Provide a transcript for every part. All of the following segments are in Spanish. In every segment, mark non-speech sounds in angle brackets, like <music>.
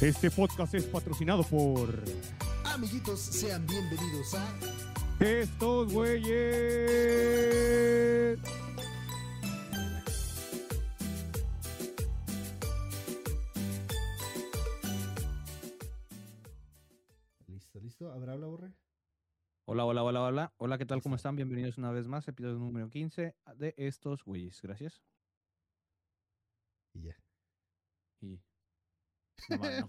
Este podcast es patrocinado por Amiguitos, sean bienvenidos a estos güeyes. Listo, listo. ¿Habrá habla, Borre? Hola, hola, hola, hola. Hola, ¿qué tal? ¿Cómo están? Bienvenidos una vez más, episodio número 15 de estos güeyes. Gracias. Y ya. Y. No mames,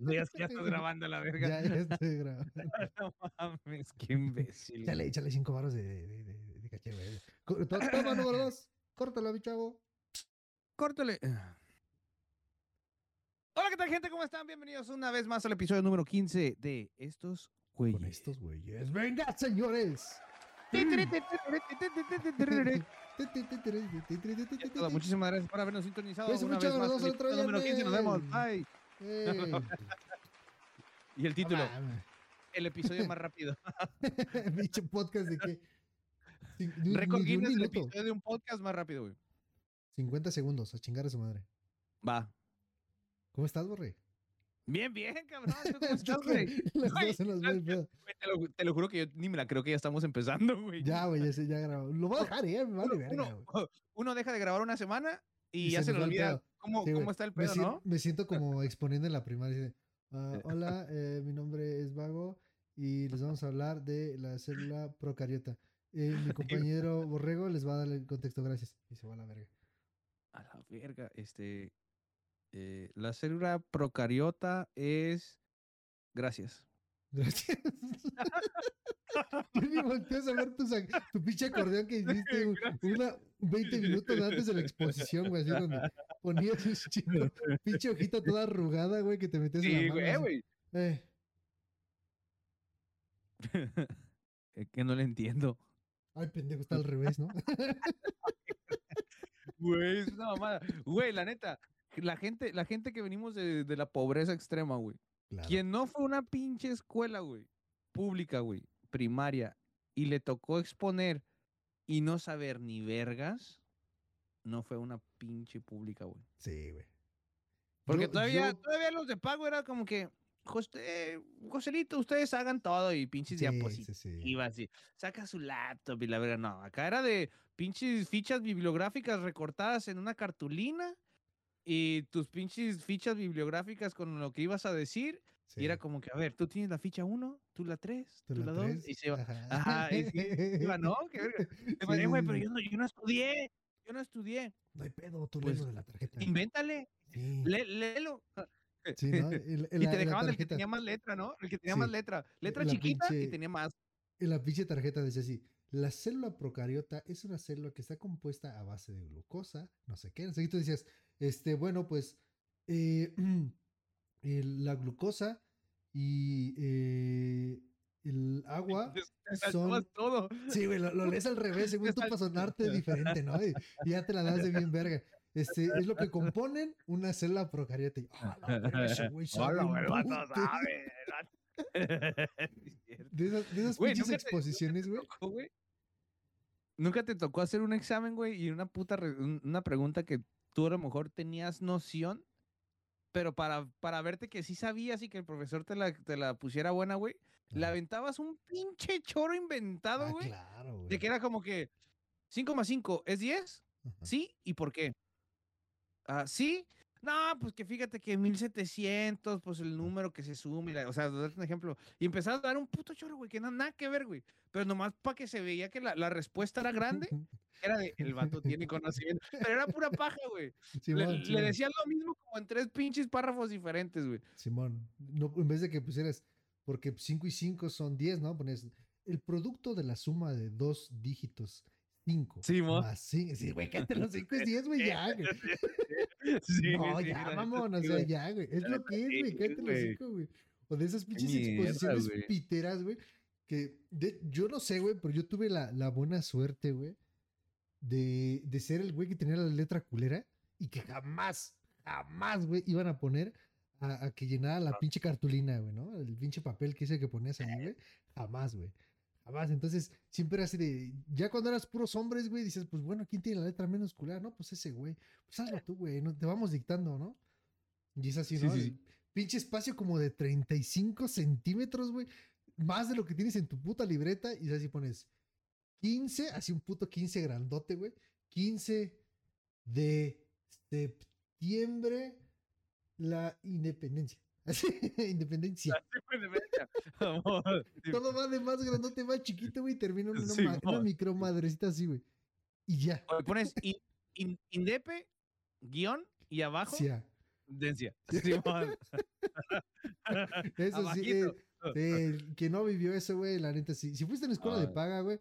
no. Ya, ya estás grabando la verga. Ya, ya estoy grabando. No mames, qué imbécil. Échale, échale cinco baros de, de, de, de caché, güey. Toma, número dos. Córtalo, mi chavo. Córtale. Hola, ¿qué tal, gente? ¿Cómo están? Bienvenidos una vez más al episodio número 15 de estos güeyes. Con estos güeyes. ¡Venga, señores! Muchísimas gracias por habernos sintonizado. Una vez más el episodio número 15. Nos vemos. Bye. <laughs> Y el título, el episodio más rápido. <laughs> Pinche podcast de qué? Récord Guinness, el episodio de un podcast más rápido, güey. 50 segundos, a chingar a su madre. Va. ¿Cómo estás, Borre? Bien, bien, cabrón. ¿Tú cómo <laughs> estás, güey? Te lo, juro que yo ni me la creo que ya estamos empezando, güey. Ya, güey, ya ya grabó. Lo voy a dejar, eh, me vale uno, verga, uno- uno deja de grabar una semana y, Y ya se nos olvida cómo, Sí, güey. cómo está el me, pedo, sien- ¿no? me siento como <laughs> exponiendo en la primaria. ah, <laughs> hola, eh, mi nombre es Vago y les vamos a hablar de la célula procariota. Eh, <laughs> mi compañero Borrego les va a dar el contexto, gracias. Y se va a la verga. A la verga, este. eh, la célula procariota es. Gracias. Gracias. Yo ni volteas a ver tu, tu pinche acordeón que hiciste una 20 minutos antes de la exposición, güey, así donde ponías un chingo, pinche hojita toda arrugada, güey, que te metías en Sí, la mano. güey, así. güey. Eh, <laughs> Es que no le entiendo. ay, pendejo, está al revés, ¿no? <laughs> Güey, es una mamada. Güey, la neta, la gente, la gente que venimos de, de la pobreza extrema, güey. Claro. Quien no fue una pinche escuela, güey, pública, güey, primaria, y le tocó exponer y no saber ni vergas, no fue una pinche pública, güey. Sí, güey. Porque Yo- todavía, yo- todavía los de pago era como que, José, Joselito, ustedes hagan todo y pinches Sí, diapositivas. sí, sí. Y saca su laptop y la verga. No, acá era de pinches fichas bibliográficas recortadas en una cartulina y tus pinches fichas bibliográficas con lo que ibas a decir. Y era sí. como que, a ver, tú tienes la ficha 1, tú la 3, ¿Tú la la 2. tres? Y se iba. Ajá. Ajá, y sí, iba, no, <laughs> qué verga. Sí, sí, güey, sí, pero sí. yo no, yo no estudié. Yo no estudié. No hay pedo, tú Pues, léelo de la tarjeta. Invéntale, Sí, lé- léelo. sí, ¿no? El- <laughs> Y la- te dejaban el que tenía más letra, ¿no? El que tenía Sí. más letra. Letra la chiquita pinche- y tenía más. En la pinche tarjeta decía así, la célula procariota es una célula que está compuesta a base de glucosa, no sé qué. Entonces tú decías, este, bueno, pues eh, <clears throat> el- la glucosa y eh, el agua. Te- son- todo. Sí, güey, lo, lo lees al revés, según tú para sonarte diferente, ¿no? Y, y ya te la das de bien verga. Este, es lo que <laughs> componen una célula procariota. Y, "Ah, la verga, ese güey sabe Hola, un güey, el vato pute". sabe, el vato. Es cierto. De esas, de esas Güey, pinches exposiciones, güey. ¿Nunca te tocó hacer un examen, güey, y una puta re- una pregunta que tú a lo mejor tenías noción, pero para, para verte que sí sabías y que el profesor te la, te la pusiera buena, güey, le aventabas un pinche choro inventado, Ah, güey, claro, güey. de que era como que 5 más 5 es 10, Ajá. ¿sí? ¿Y por qué? Ah, ¿Sí? No, pues que fíjate que 1700, pues el número que se sume, la- o sea, darte un ejemplo. Y empezabas a dar un puto choro, güey, que no nada que ver, güey. Pero nomás para que se veía que la, la respuesta era grande, <laughs> era de, el vato tiene conocimiento. Pero era pura paja, güey. Le, Simón, le Simón, decían lo mismo como en tres pinches párrafos diferentes, güey. Simón. No, en vez de que pusieras, porque 5 y 5 son 10, ¿no? Pones el producto de la suma de dos dígitos, 5. Simón. Más 5. Sí, güey, cállate los 5 es 10, güey, ya, güey. Sí, <laughs> No, sí, ya, mamón, o sí, sea, ya, güey. Es lo que es, sí, güey, cállate los güey. 5, güey. O de esas pinches mierda, exposiciones piteras, güey, que de- yo no sé, güey, pero yo tuve la, la buena suerte, güey, de, de ser el güey que tenía la letra culera y que jamás, jamás, güey, iban a poner a, a que llenara la pinche cartulina, güey, ¿no? El pinche papel que ese que ponías ahí, güey. Jamás, güey. Entonces, siempre era así de. Ya cuando eras puros hombres, güey, dices, pues bueno, ¿quién tiene la letra menos culera? No, pues ese, güey. Pues hazlo tú, güey. No, te vamos dictando, ¿no? Y es así, Sí, ¿no? sí. pinche espacio como de 35 centímetros, güey. Más de lo que tienes en tu puta libreta. Y así pones 15, así un puto 15 grandote, güey. 15 de septiembre, la independencia. <laughs> Independencia. <laughs> Todo va de más grandote, más chiquito, güey. y Termina en una, Sí, ma- una mon. micro madrecita así, güey. Y ya. O le pones in- in- indepe, guion y abajo, Sí, dencia. Simón. <laughs> Eso sí, eh, el que no vivió eso, güey, la neta, sí. Si fuiste en escuela de Ay. paga, güey,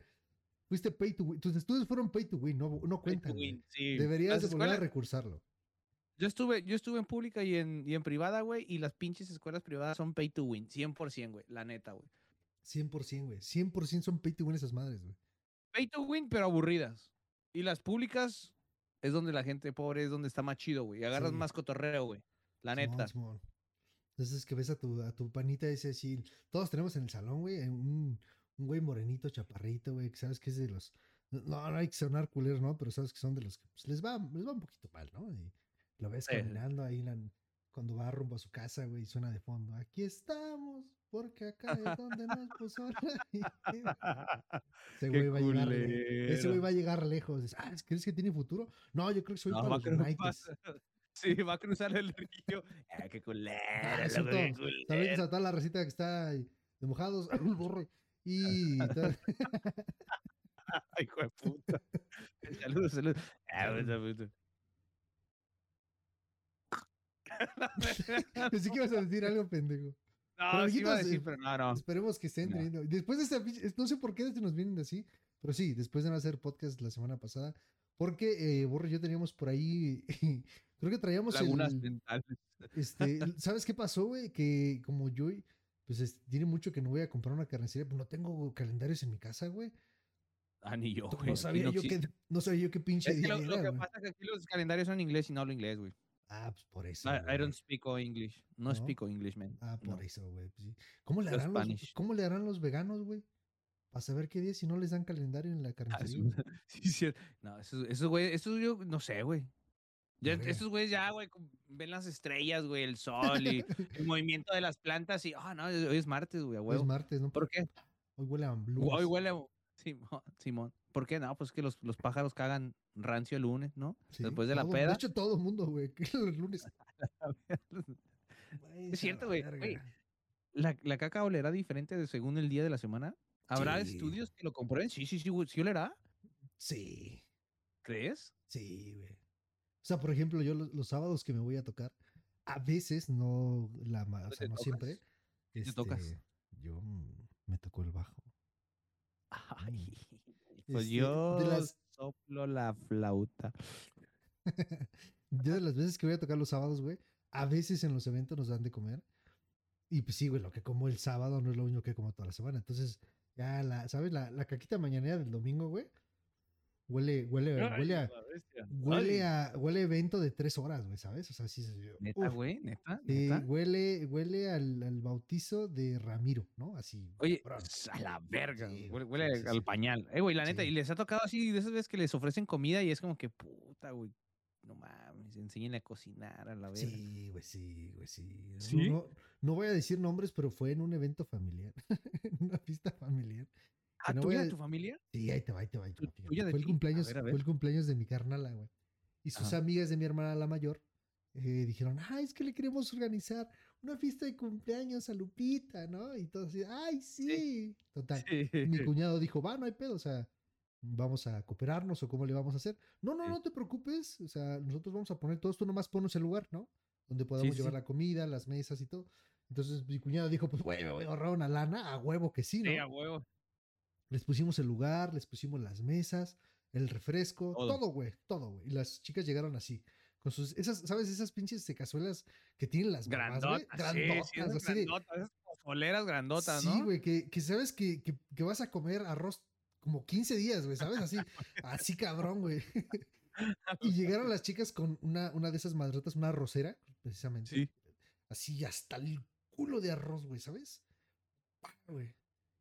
fuiste pay to win. Tus estudios fueron pay to win, no, no Pay to cuentan. win, sí. Deberías de volver a recursarlo. Yo estuve, yo estuve en pública y en, y en privada, güey, y las pinches escuelas privadas son pay to win, 100%, güey, la neta, güey. 100%, güey. 100% son pay to win esas madres, güey. Pay to win, pero aburridas. Y las públicas es donde la gente pobre es donde está más chido, güey. Agarras Sí. más cotorreo, güey. La neta. Simón. Entonces que ves a tu, a tu panita ese así. Todos tenemos en el salón, güey, eh, un, un güey morenito, chaparrito, güey, que sabes que es de los. No, no hay que sonar culeros, ¿no? Pero sabes que son de los que pues, les, va, les va un poquito mal, ¿no? Y lo ves Sí. caminando ahí la- cuando va rumbo a su casa, güey, y suena de fondo. Aquí estamos, porque acá es donde nos puso la <laughs> vida". Ese güey va a llegar le- Ese güey culero. va a llegar lejos. Ah, ¿crees que tiene futuro? No, yo creo que soy No, para los. <laughs> Sí, va a cruzar el río. Ah, qué culero, Ah, loco, qué cierto. Saludos culero. a toda la recita que está ahí de mojados. borre. Y. <laughs> Ay, hijo de puta. Saludos, saludos. <laughs> Pensé que ibas a decir algo, pendejo. No, sí iba a decir, eh, pero no, no. Esperemos que estén No. teniendo. Después de esta. No sé por qué nos vienen así. Pero sí, después de no hacer podcast la semana pasada. Porque eh, Borre y yo teníamos por ahí. <laughs> creo que traíamos Lagunas el. mentales. Este, <laughs> ¿Sabes qué pasó, güey? Que como yo. Pues es- tiene mucho que no voy a comprar una carnicería. Pues no tengo calendarios en mi casa, güey. Ah, ni yo, güey. No sabía, yo qué, no sabía yo qué pinche Es que día lo, lo era, que güey. pasa es que aquí los calendarios son en inglés y no hablo inglés, güey. Ah, pues por eso. I, I güey. don't speak English. No, ¿No? speak English, man. Ah, por No. eso, güey. pues. ¿Cómo, le harán los. ¿Cómo le harán los veganos, güey? Para saber qué día si no les dan calendario en la <laughs> Ah, carnicería. sí, <laughs> sí, sí. No, esos, esos güey, esos yo no sé, güey. Ya, estos güeyes ya, güey, ven las estrellas, güey, el sol y <laughs> el movimiento de las plantas y, ah, no, hoy es martes, güey, a Hoy es martes, ¿no? ¿Por qué? Hoy huele a Hoy blues. huele a... Simón, Simón. ¿Por qué? No, pues que los, los pájaros cagan rancio el lunes, ¿no? Sí, Después de la peda. De hecho, todo el mundo, güey. <laughs> Que los lunes. <laughs> Es cierto, güey. ¿La, la caca olerá diferente de según el día de la semana? ¿Habrá Sí. estudios que lo comprueben? Sí, sí, sí, güey, sí olerá. Sí, ¿Crees? sí, güey. O sea, por ejemplo, yo los, los sábados que me voy a tocar, a veces, no, la, o ¿Te sea, no tocas? siempre. te tocas? este, Yo mm, me tocó el bajo. Ay, pues Este, yo las- soplo la flauta. <laughs> Yo de las veces que voy a tocar los sábados, güey, a veces en los eventos nos dan de comer. Y pues sí, güey, lo que como el sábado no es lo mismo que como toda la semana. Entonces, ya la, ¿sabes? La, la caquita mañanera del domingo, güey. Huele, huele, huele a, huele a, huele a evento de tres horas, güey, ¿sabes? O sea, sí, Neta, güey, neta, huele, huele al, al bautizo de Ramiro, ¿no? Así. Oye, a la verga, Sí, huele, sí, al sí. pañal. Eh, güey, la neta, Sí. y les ha tocado así de esas veces que les ofrecen comida y es como que puta, güey. No mames, enséñenle a cocinar a la verga. Sí, güey, sí, güey, sí. No- ¿Sí? No, no voy a decir nombres, pero fue en un evento familiar, <laughs> en una fiesta familiar. ¿Ah, no y a- a tu familia? Sí, ahí te va, ahí te va. ahí te ¿Tu- va, tuya de Fue el? A cumpleaños, ver, a fue el cumpleaños de mi carnala, güey. Y sus Ajá. amigas de mi hermana la mayor eh, dijeron, ay, es que le queremos organizar una fiesta de cumpleaños a Lupita, ¿no? Y todos así, ay, sí. Total. Mi cuñado dijo, va, no hay pedo, o sea, vamos a cooperarnos o cómo le vamos a hacer. No, no, Sí. no te preocupes, o sea, nosotros vamos a poner todos, tú nomás ponos el lugar, ¿no? Donde podamos sí, llevar sí. la comida, las mesas y todo. Entonces mi cuñado dijo, pues, güey, me voy a ahorrar una lana, a huevo que sí, ¿no? Sí, a huevo. Les pusimos el lugar, les pusimos las mesas, el refresco, Todo. güey, todo, güey. Y las chicas llegaron así, con sus, esas, ¿sabes? Esas pinches de cazuelas que tienen las mamás, güey. Grandotas, sí, sí, Grandotas, esas así de- grandotas, esas grandotas, Sí, ¿no? güey, que, que sabes que, que, que vas a comer arroz como 15 días, güey, ¿sabes? Así, <laughs> así cabrón, güey. <laughs> y llegaron las chicas con una, una de esas madrotas, una arrocera, precisamente. Sí. Así hasta el culo de arroz, güey, ¿sabes? Güey.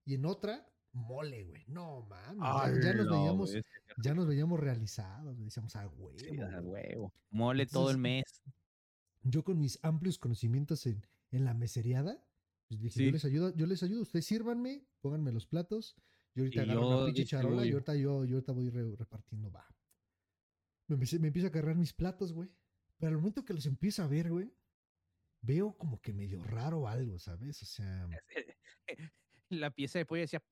Y en otra, mole, güey. No mames. ya- ya, nos veíamos, ya nos veíamos realizados, decíamos, ah, sí, a güey". huevo. Mole todo el Entonces, mes. Yo con mis amplios conocimientos en, en la meseriada. Pues dije, Sí. yo les ayudo, yo les ayudo, ustedes sírvanme, pónganme los platos. Yo ahorita Y agarro yo una pinche charola y ahorita yo, yo ahorita voy re- repartiendo, va. Me, empecé- me empiezo a cargar mis platos, güey. Pero al momento que los empiezo a ver, güey, veo como que medio raro algo, ¿sabes? O sea, La pieza de pollo decía.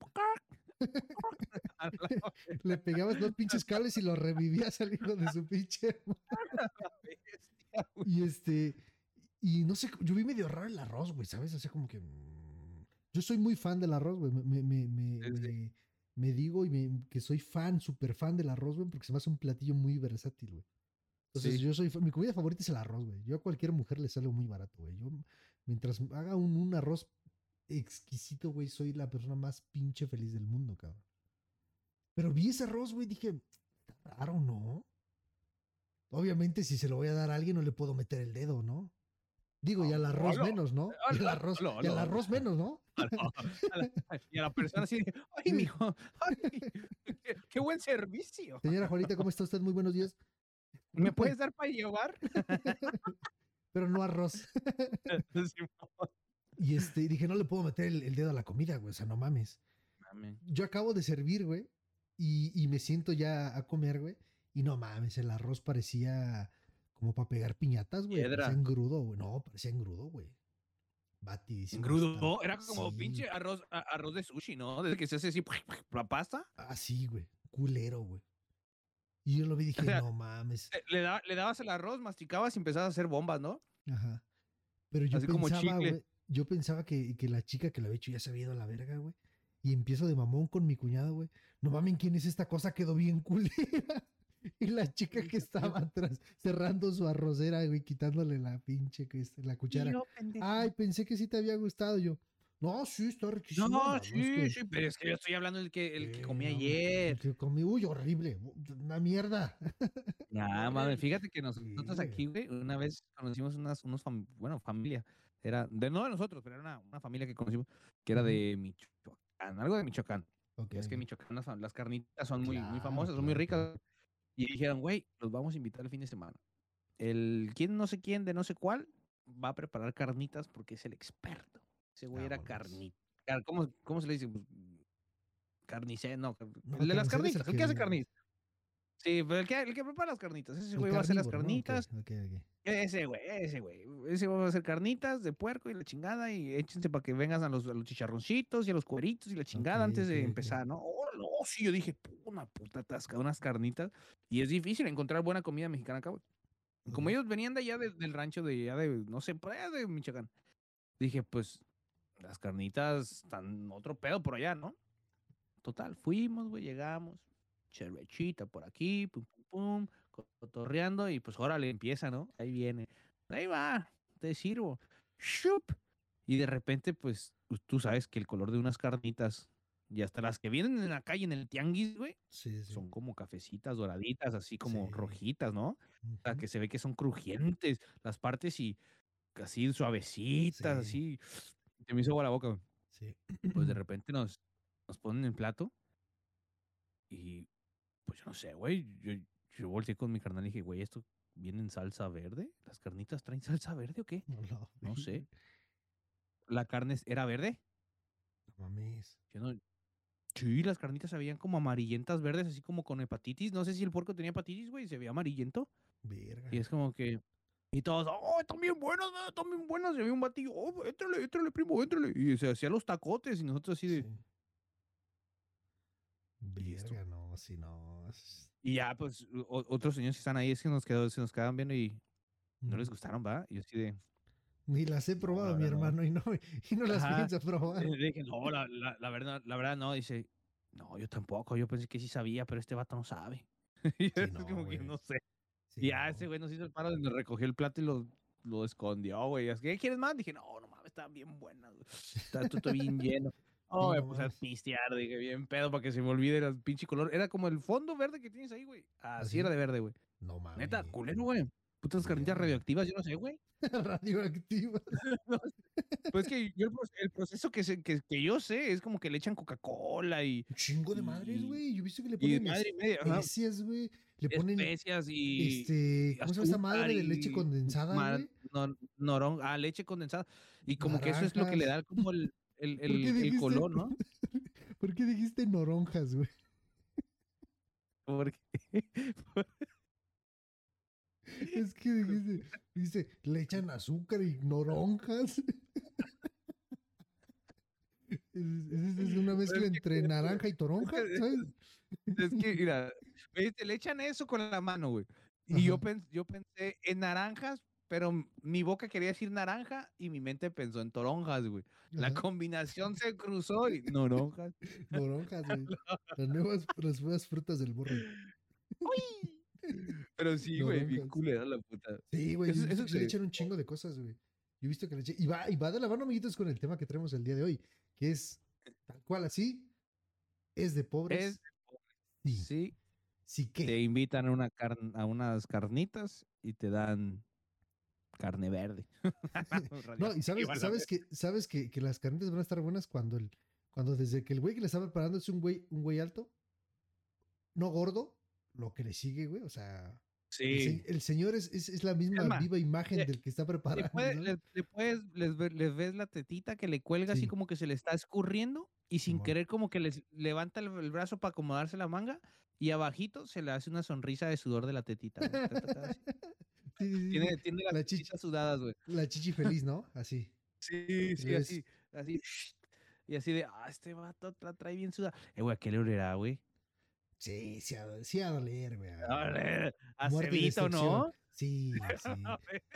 <laughs> Le pegabas dos pinches cables y lo revivías al hijo de su pinche. <laughs> bestia. Y este, y no sé, yo vi medio raro el arroz, güey, ¿sabes? O sea, como que. mm, Yo soy muy fan del arroz, güey. Me, me, me, Sí, digo y me- que soy fan, súper fan del arroz, güey, porque se me hace un platillo muy versátil, güey. Entonces, Sí. yo soy. Mi comida favorita es el arroz, güey. Yo a cualquier mujer le sale muy barato, güey. Yo, mientras haga un, un arroz exquisito, güey, soy la persona más pinche feliz del mundo, cabrón. Pero vi ese arroz, güey, dije, está raro, ¿no? Obviamente, si se lo voy a dar a alguien, no le puedo meter el dedo, ¿no? Digo, y al arroz menos, ¿no? <laughs> Y al arroz, y al arroz menos, ¿no? <laughs> A la- Y a la persona así, ay, mijo, ay, qué, qué buen servicio. Señora Juanita, ¿cómo está usted? Muy buenos días. ¿Me puedes dar para llevar? <laughs> Pero no arroz. Y este, dije, no le puedo meter el, el dedo a la comida, güey. O sea, no mames. Yo acabo de servir, güey. Y, y me siento ya a comer, güey. Y no mames, el arroz parecía como para pegar piñatas, güey. Piedra. Parecía engrudo, güey. No, parecía engrudo, güey. Batidísimo. Engrudo, ¿no? Era como Sí. pinche arroz, a- arroz de sushi, ¿no? Desde que se hace así, <laughs> la pasta. Así, güey. Culero, güey. Y yo lo vi y <laughs> dije, sea, no mames. eh, Le, da- le dabas el arroz, masticabas y empezabas a hacer bombas, ¿no? Ajá. Pero yo Así como pensaba, chicle. güey, yo pensaba que, que la chica que lo había hecho ya se había ido a la verga, güey. Y empiezo de mamón con mi cuñado, güey. No mames, ¿quién es esta cosa? Quedó bien culera. <laughs> Y la chica que estaba <laughs> atrás cerrando su arrocera, güey, quitándole la pinche, la cuchara. Ay, pensé que sí te había gustado yo. No, sí, está riquísimo. no, sí, que- sí, pero es que yo estoy hablando del que, el que comí no, ayer. el que comí, uy, horrible. Una mierda. Nah, mames, fíjate que nosotros Sí, aquí, güey, una vez conocimos unas, unos, fam- bueno, familia, era, de no de nosotros, pero era una, una familia que conocimos, que era de Michoacán, algo de Michoacán. Ok. Es que en Michoacán las, carnitas son muy, muy famosas, son muy ricas. Y dijeron, güey, los vamos a invitar el fin de semana. El quién no sé quién de no sé cuál va a preparar carnitas porque es el experto. Ese güey era carnita. ¿Cómo, ¿Cómo se le dice? Pues, Carnicero, no, el de las carnitas, el que hace carnitas. Sí, pero el que, el que prepara las carnitas, ese güey va a hacer las carnitas. Ese güey, ese güey. Ese va a hacer carnitas de puerco y la chingada y échense para que vengan a los, a los chicharroncitos y a los cueritos y la chingada antes de empezar, ¿no? Oh, no, sí, yo dije, "Pu, una puta tasca, unas carnitas. Y es difícil encontrar buena comida mexicana acá, güey. Como ellos venían de allá de- del rancho de allá de, no sé, por allá de Michoacán. Dije, pues, las carnitas están otro pedo por allá, ¿no? Total, fuimos, güey, llegamos. Cervechita por aquí, pum, pum, pum, cotorreando y pues órale, empieza, ¿no? Ahí viene. Ahí va, te sirvo. ¡Shup! Y de repente, pues, tú sabes que el color de unas carnitas, y hasta las que vienen en la calle, en el tianguis, güey, Sí, sí. son como cafecitas, doraditas, así como Sí. rojitas, ¿no? O sea, que se ve que son crujientes las partes y así suavecitas, así. Se me hizo agua la boca, güey. Sí. Pues de <clears throat> repente nos, nos ponen el plato y pues yo no sé, güey. Yo, yo volteé con mi carnal y dije, güey, ¿esto viene en salsa verde? ¿Las carnitas traen salsa verde o qué? No, no, No sé. <laughs> ¿La carne era verde? No mames. Yo no... Sí, las carnitas se veían como amarillentas verdes, así como con hepatitis. No sé si el puerco tenía hepatitis, güey, se veía amarillento. Verga. Y es como que. Y todos, oh, están bien buenas, ¿verdad? están bien buenas. Y había un batillo, oh, éntrale, éntrale, primo, éntrale. Y se hacía los tacotes y nosotros así de. Sí. Verga, no, sí, no. Y ya, pues, o- otros señores que están ahí es que nos quedó, se nos quedaban viendo y no les gustaron, ¿va? Y yo así de. Ni las he probado, mi no. hermano, y no, <laughs> y no las pienso probar. Le dije, no, la, la, la verdad, la verdad no. Dice, no, yo tampoco. Yo pensé que sí sabía, pero este vato no sabe. <laughs> y es no, como que güey. no sé. Sí, y ya ese güey nos hizo el paro, nos recogió el plato y lo, lo escondió, güey. ¿Qué quieres más? Dije, no, no mames, estaban bien buenas. Está todo bien lleno. Oh, me no puse a pistear, dije, bien pedo para que se me olvide el pinche color. Era como el fondo verde que tienes ahí, güey. Así ¿Así? era de verde, güey. No mames. Neta, culero, güey. Putas carnitas radioactivas, yo no sé, güey. <laughs> Radioactiva. <laughs> Pues que yo el, proce- el proceso que, se- que, que yo sé es como que le echan Coca-Cola y, Un chingo de madres, güey. Yo he visto que le y ponen madre y media, especias, güey. Le ponen especias y este, ¿cómo se llama esa madre de leche condensada, güey? no, norón, ah, leche condensada. Y como que eso es lo que le da como el, el, ¿Por qué el, el color, ¿no? <laughs> ¿Por qué dijiste noronjas, güey? Porque <laughs> Es que dijiste, dice, le echan azúcar y noronjas. <laughs> Es, es- una mezcla entre naranja y toronja, ¿sabes? es que, mira, te le echan eso con la mano, güey. Y yo, Ajá. pens- yo pensé en naranjas, pero mi boca quería decir naranja y mi mente pensó en toronjas, güey. La Ajá, combinación se cruzó y <laughs> naranjas. Noronjas, güey. <laughs> Las nuevas, las nuevas frutas del burro. <laughs> Pero sí, güey, bien culera la puta. Sí, güey. Eso- eso que se le echan un chingo de cosas, güey. Yo he visto que le echan. Y va, y va de la mano, amiguitos, con el tema que traemos el día de hoy. Que es tal cual así. Es de pobres. Es, sí. sí, Sí, te que. invitan a, una a unas carnitas y te dan carne verde. <laughs> <laughs> No, y sabes, sabes que, sabes que, que las carnitas van a estar buenas cuando el, cuando desde que el güey que le está preparando es un güey, un güey alto, no gordo, lo que le sigue, güey. O sea, el, Sí. el señor es, es, es la misma viva imagen le- del que está Le, preparando. puede- ¿no? le- le puedes, les, ve- les ves la tetita que le cuelga así Sí. como que se le está escurriendo y sin querer como que les levanta el, el brazo para acomodarse la manga y abajito se le hace una sonrisa de sudor de la tetita. <laughs> Sí, Tiene, <laughs> tiene las La sudadas, güey. La chichi <laughs> feliz, ¿no? Así. Sí, sí, ves- así, así. Y así de, ah, este vato la trae bien sudada. Eh, güey, ¿a qué le olerá, güey? Sí, sí, a, <laughs> sí a doler, güey. a- Órale, A cebito, ¿no? Sí, sí.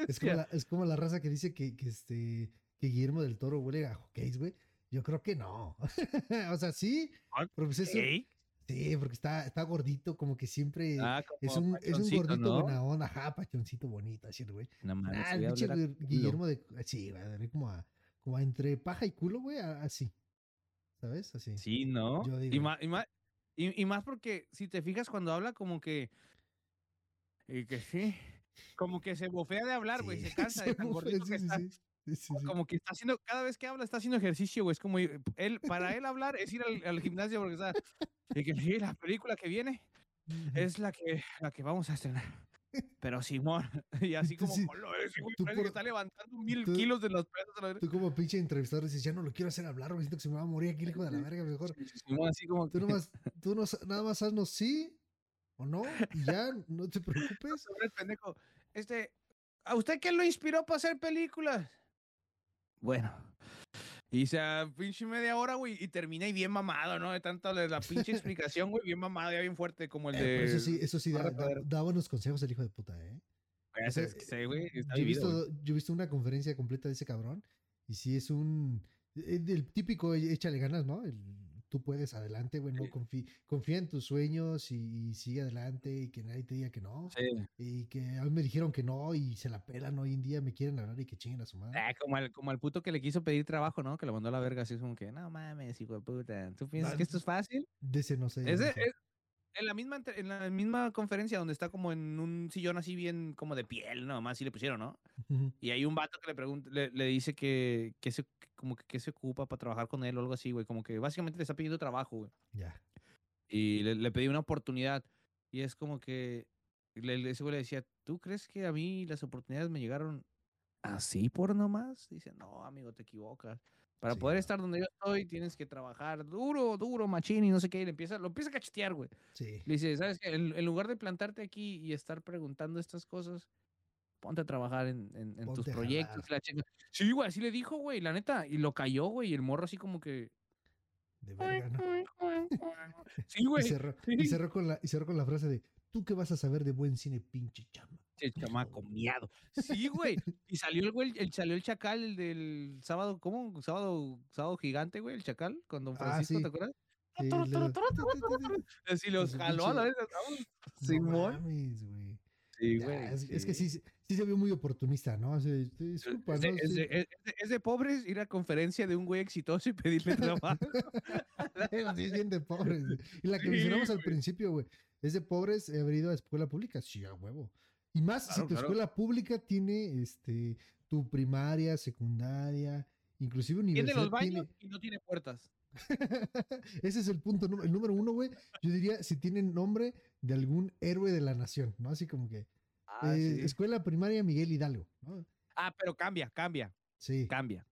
Es como, la, es como la raza que dice que, que, este, que Guillermo del Toro huele a hockeys, güey. Yo creo que no. o sea, sí, pero pues eso, sí, porque está, está gordito, como que siempre ah, es, un, es un gordito ¿no? buena onda, ajá, pachoncito bonito, así, güey. No mames, Ah, el culo. Guillermo de, sí, ver como a, como a entre paja y culo, güey, así. ¿Sabes? Así. Sí, ¿no? Yo y, digo. más, y, más, y, y más porque si te fijas cuando habla como que... Y que sí. Como que se bofea de hablar, güey. Sí, Se <laughs> cansa se de tan gordito sí, que sí, está. sí. Sí, sí, sí. Como que está haciendo, cada vez que habla, está haciendo ejercicio, güey. Es como él, para él hablar es ir al, al gimnasio porque está. Y que sí, la película que viene es la que, la que vamos a estrenar. <laughs> Pero Simón, <laughs> y así como, sí, "Hola, ese güey tú parece por- que está levantando mil tú- kilos de los a la verga". Tú como pinche entrevistador dices, ya no lo quiero hacer hablar, güey, siento que se me va a morir aquí el hijo de la <laughs> verga, mejor. Simón, así como Tú nomás, tú no, nada más haznos sí o no y ya, no te preocupes. sobre el pendejo. Este, ¿a usted qué lo inspiró para hacer películas? Bueno. Y se pinche media hora, güey, y termina y bien mamado, ¿no? De tanto de la pinche explicación, güey, bien mamado, ya bien fuerte, como el Eh, de. pero eso sí, eso sí, da, buenos consejos el hijo de puta, ¿eh? O sea, es que ese güey Yo he, visto, yo he visto una conferencia completa de ese cabrón y sí es un... El, el típico "E- échale ganas, ¿no? El, tú puedes, adelante, güey, no Sí. confí- confía en tus sueños y, y sigue adelante y que nadie te diga que no. Sí. Y que a mí me dijeron que no y se la pelan hoy en día, me quieren hablar y que chinguen a su madre. Ah, como, al, como al puto que le quiso pedir trabajo, ¿no? Que lo mandó a la verga, así es como que, no mames, hijo de puta. ¿Tú piensas No, que esto es fácil? De ese no sé. Es, de- dije. es- en, la misma, en la misma conferencia donde está como en un sillón así bien como de piel, nomás así le pusieron, ¿no? Y hay un vato que le pregunta, le, le dice que, que se, como que, que se ocupa para trabajar con él o algo así, güey. Como que básicamente le está pidiendo trabajo, güey. Ya. Y le, le pedí una oportunidad. Y es como que le- ese güey le decía, ¿tú crees que a mí las oportunidades me llegaron así por nomás? Dice, no, amigo, te equivocas. Para Sí, poder estar donde yo estoy, tienes que trabajar duro, duro, machín y no sé qué. Y le empieza, lo empieza a cachetear, güey. Sí. Le dice, ¿sabes qué? En, en lugar de plantarte aquí y estar preguntando estas cosas, ponte a trabajar en, en- en tus proyectos. la chinga". Sí, güey, así le dijo, güey, la neta. Y lo cayó, güey. Y el morro así como que... De verga, ¿no? <laughs> Sí, Y güey. cerró, sí. y cerró con la, y cerró con la frase de, ¿tú qué vas a saber de buen cine, pinche chama? Che, chamaco, miado. Sí, güey. Y salió el güey, el, salió el chacal, el del sábado, ¿cómo? Sábado, sábado gigante, güey, el chacal, con Don Ah, Francisco, sí. ¿te acuerdas? Sí. Así los <laughs> jaló a la vez. Simón. güey. Sí, güey. es, es que sí. sí, sí se vio muy oportunista, ¿no? O sea, disculpa, Es ¿no? es Sí. de- es de- es de pobres ir a conferencia de un güey exitoso y pedirle <laughs> trabajo. Sí, es bien de pobres. Y la que Sí, mencionamos al principio, güey. Es de pobres eh, haber ido a escuela pública. Sí, a huevo. Y más si tu claro. escuela pública tiene este tu primaria, secundaria, inclusive Tiene universidad. los baños tiene- y no tiene puertas. <laughs> Ese es el punto, el número uno, güey. Yo diría si tienen nombre de algún héroe de la nación, ¿no? Así como que Ah, eh, escuela primaria Miguel Hidalgo, ¿no? Ah, pero cambia, cambia, Sí. cambia.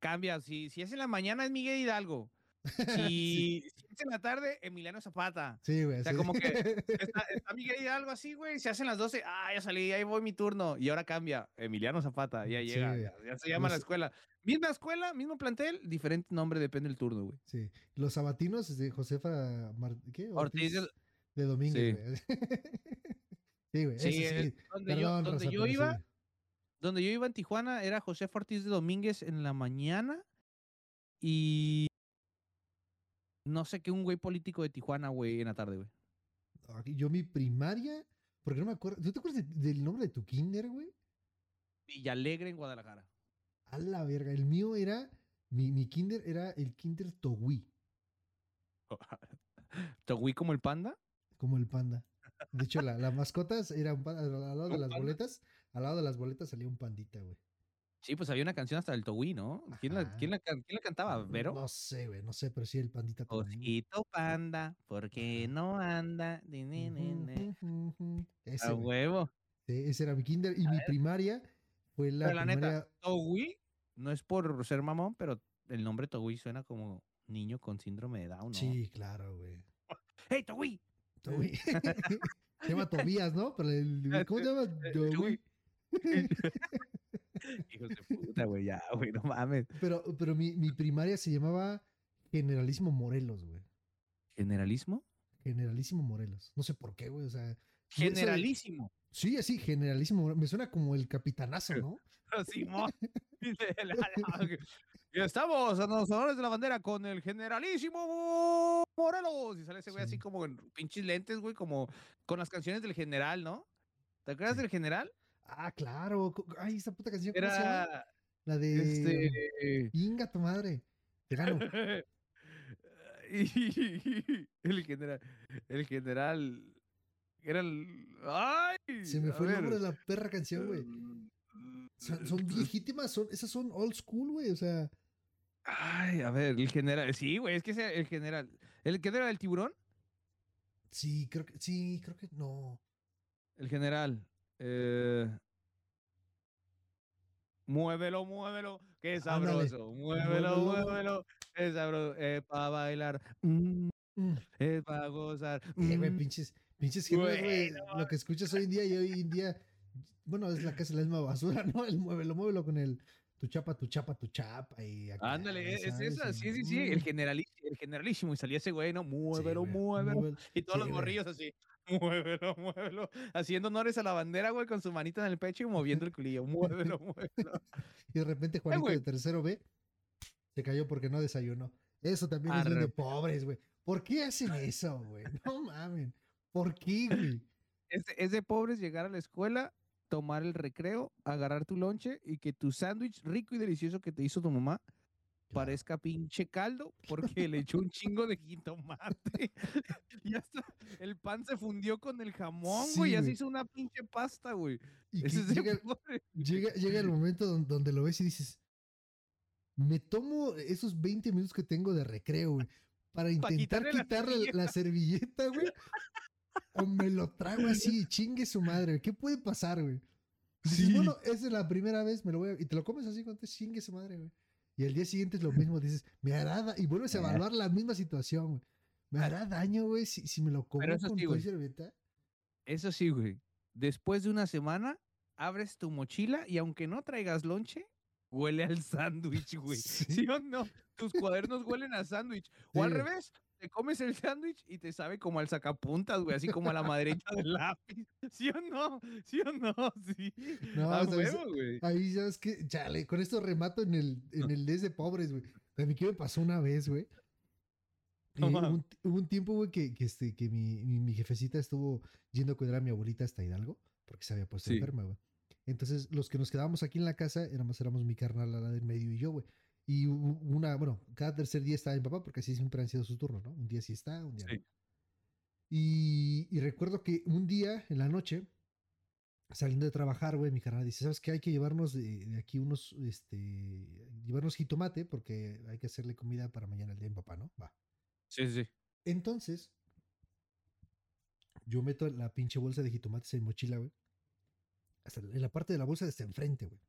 Cambia. Si, si es en la mañana es Miguel Hidalgo. <laughs> Es en la tarde, Emiliano Zapata. Sí, güey. O sea, sí. como que <laughs> está, está Miguel Hidalgo así, güey. Se hacen las 12. Ah, ya salí, ahí voy mi turno. Y ahora cambia. Emiliano Zapata. Ya Sí, llega. ya, ya se llama la escuela. Misma escuela, mismo plantel, diferente nombre, depende del turno, güey. Sí. Los sabatinos de Josefa. Ortiz de Domínguez, Sí. güey. <laughs> sí, güey. Sí, eh, sí. donde, Perdón, yo, donde yo sí, iba, donde yo iba en Tijuana era José Ortiz de Domínguez en la mañana y no sé qué un güey político de Tijuana, güey, en la tarde, güey. Aquí, Yo mi primaria, porque no me acuerdo. ¿Tú te acuerdas de- del nombre de tu kinder, güey? Villalegre en Guadalajara. A la verga. El mío era, mi, mi kinder era el kinder Togui, <laughs> Togui como el panda. como el panda. De hecho, la, la mascota era un panda. Al lado de ¿Un las panda? boletas, al lado de las boletas salía un pandita, güey. Sí, pues había una canción hasta del Togui, ¿no? ¿Quién la, quién la quién la cantaba? ¿Vero? No sé, güey, no sé, pero sí el pandita. Osito panda, porque no anda. Ni, ni, ni. Ese, A huevo. Sí, ese era mi kinder. Y mi primaria fue la Pero la neta, primaria. Togui, no es por ser mamón, pero el nombre Togui suena como niño con síndrome de Down, ¿no? Sí, claro, güey. <laughs> ¡Hey, Togui! Togui. <laughs> se llama Tobías, ¿no? Pero el, ¿Cómo se llama? <laughs> Togui. Hijos de puta, güey, ya, güey, no mames. Pero, pero mi, mi primaria se llamaba Generalísimo Morelos, güey. ¿Generalismo? Generalísimo Morelos. No sé por qué, güey. O sea. Generalísimo. Sí, así, Generalísimo Morelos. Me suena como el capitanazo, ¿no? <laughs> Simón. Estamos en los honores de la bandera con el generalísimo Morelos. Y sale ese güey así Sí. como en pinches lentes, güey, como con las canciones del general, ¿no? ¿Te acuerdas Sí. del general? Ah, claro. Ay, esta puta canción. ¿Cómo se llama? Era La de. este. Inga tu madre. Te gano. <laughs> y <laughs> el general. El general. Era el. ¡Ay! Se me fue el nombre de la perra canción, güey. Son, son legítimas, son, esas son old school, güey. O sea, Ay, a ver, el general. Sí, güey, es que ese- el general. ¿El era del tiburón? sí, creo que, sí, creo que no. El general. Eh... Muévelo, muévelo, qué sabroso. Muévelo, Muévelo. muévelo, qué sabroso. Es para bailar, mm, Mm. es para gozar. Eh, mm. pinches, pinches. Bueno, Lo que escuchas hoy en día y hoy en día, bueno, es la casa de la misma basura, ¿no? El muévelo, muévelo con el tu chapa, tu chapa, tu chapa y acá, Ándale, es ¿sabes? esa, sí, sí, sí. El, generalísimo, el generalísimo. Y salía ese güey, ¿no? sí, Muévelo, güey, muévelo. muévelo. Y todos Sí, los morrillos así. Muévelo, muévelo. Haciendo honores a la bandera, güey, con su manita en el pecho y moviendo el culillo. Muévelo, <laughs> muévelo. Y de repente Juanito güey. de tercero B se cayó porque no desayunó. Eso también es bien de pobres, güey. ¿Por qué hacen eso, güey? No mamen. ¿Por qué, güey? Es de, es de pobres llegar a la escuela, tomar el recreo, agarrar tu lonche y que tu sándwich rico y delicioso que te hizo tu mamá. Parezca pinche caldo porque le echó un chingo de jitomate. <laughs> y hasta el pan se fundió con el jamón, güey. Sí, güey. hizo una pinche pasta, güey. Y Ese llega, llega, llega el momento don- donde lo ves y dices, me tomo esos 20 minutos que tengo de recreo, güey, para intentar quitarle la quitarle la, servilleta, güey. o me lo trago así, <laughs> chingue su madre, güey. ¿Qué puede pasar, güey? Dices, Sí. bueno, esa es la primera vez, me lo voy a... Y te lo comes así, cuando chingue su madre, güey. Y el día siguiente es lo mismo, dices, me hará... da-", Y vuelves a Eh. evaluar la misma situación, güey. Me hará daño, güey, si, si me lo como eso con sí, güey. servilleta. Eso sí, güey. Después de una semana, abres tu mochila y aunque no traigas lonche, huele al sándwich, güey. Sí. ¿Sí o no? Tus cuadernos huelen a sándwich. O al revés, te comes el sándwich y te sabe como al sacapuntas, güey, así como a la maderita del lápiz. ¿Sí o no? ¿Sí o no? Sí. No, a ¿sabes? huevo, güey. Ahí sabes que, chale, con esto remato en el, en el des de pobres, güey. A mí que me pasó una vez, güey. Eh, hubo, un, hubo un tiempo, güey, que, que, este, que mi, mi, mi jefecita estuvo yendo a cuidar a mi abuelita hasta Hidalgo, porque se había puesto Sí. enferma, güey. Entonces, los que nos quedábamos aquí en la casa, éramos, éramos mi carnal, la del medio y yo, güey. Y una, bueno, cada tercer día estaba mi papá, porque así siempre han sido sus turnos, ¿no? Un día sí está, un día Sí. no. Y, y recuerdo que un día en la noche, saliendo de trabajar, güey, mi carnal dice, ¿sabes qué? Hay que llevarnos de, de aquí unos, este, llevarnos jitomate porque hay que hacerle comida para mañana el día de mi papá, ¿no? Va. Sí, sí, sí. Entonces, yo meto la pinche bolsa de jitomates en mi mochila, güey. Hasta en la parte de la bolsa de hasta enfrente, güey.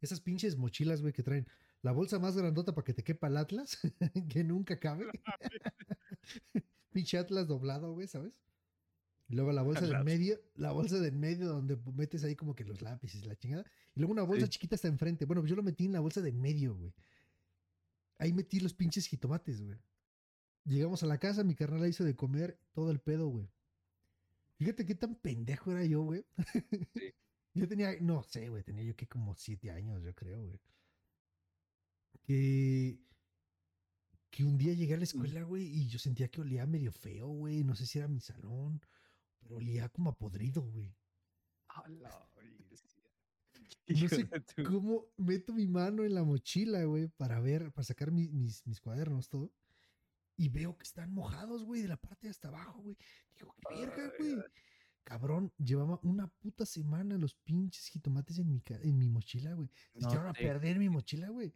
esas pinches mochilas, güey, que traen la bolsa más grandota para que te quepa el Atlas, <laughs> que nunca cabe. <laughs> <laughs> Pinche Atlas doblado, güey, ¿sabes? Y luego la bolsa del medio, la bolsa del medio donde metes ahí como que los lápices, la chingada. Y luego una bolsa Sí. chiquita hasta enfrente. Bueno, yo lo metí en la bolsa del medio, güey. Ahí metí los pinches jitomates, güey. Llegamos a la casa, mi carnal la hizo de comer todo el pedo, güey. Fíjate qué tan pendejo era yo, güey. Sí. <laughs> yo tenía, no sé, güey, tenía yo que como siete años, yo creo, güey. Que, que un día llegué a la escuela, güey, y yo sentía que olía medio feo, güey. No sé si era mi salón, pero olía como a podrido, güey. Bestia. <laughs> No sé cómo meto mi mano en la mochila, güey, para ver, para sacar mi- mis, mis cuadernos, todo. Y veo que están mojados, güey, de la parte de hasta abajo, güey. Digo, qué verga, güey. Cabrón, llevaba una puta semana los pinches jitomates en mi, en mi mochila, güey. Se No echaron a perder mi mochila, güey.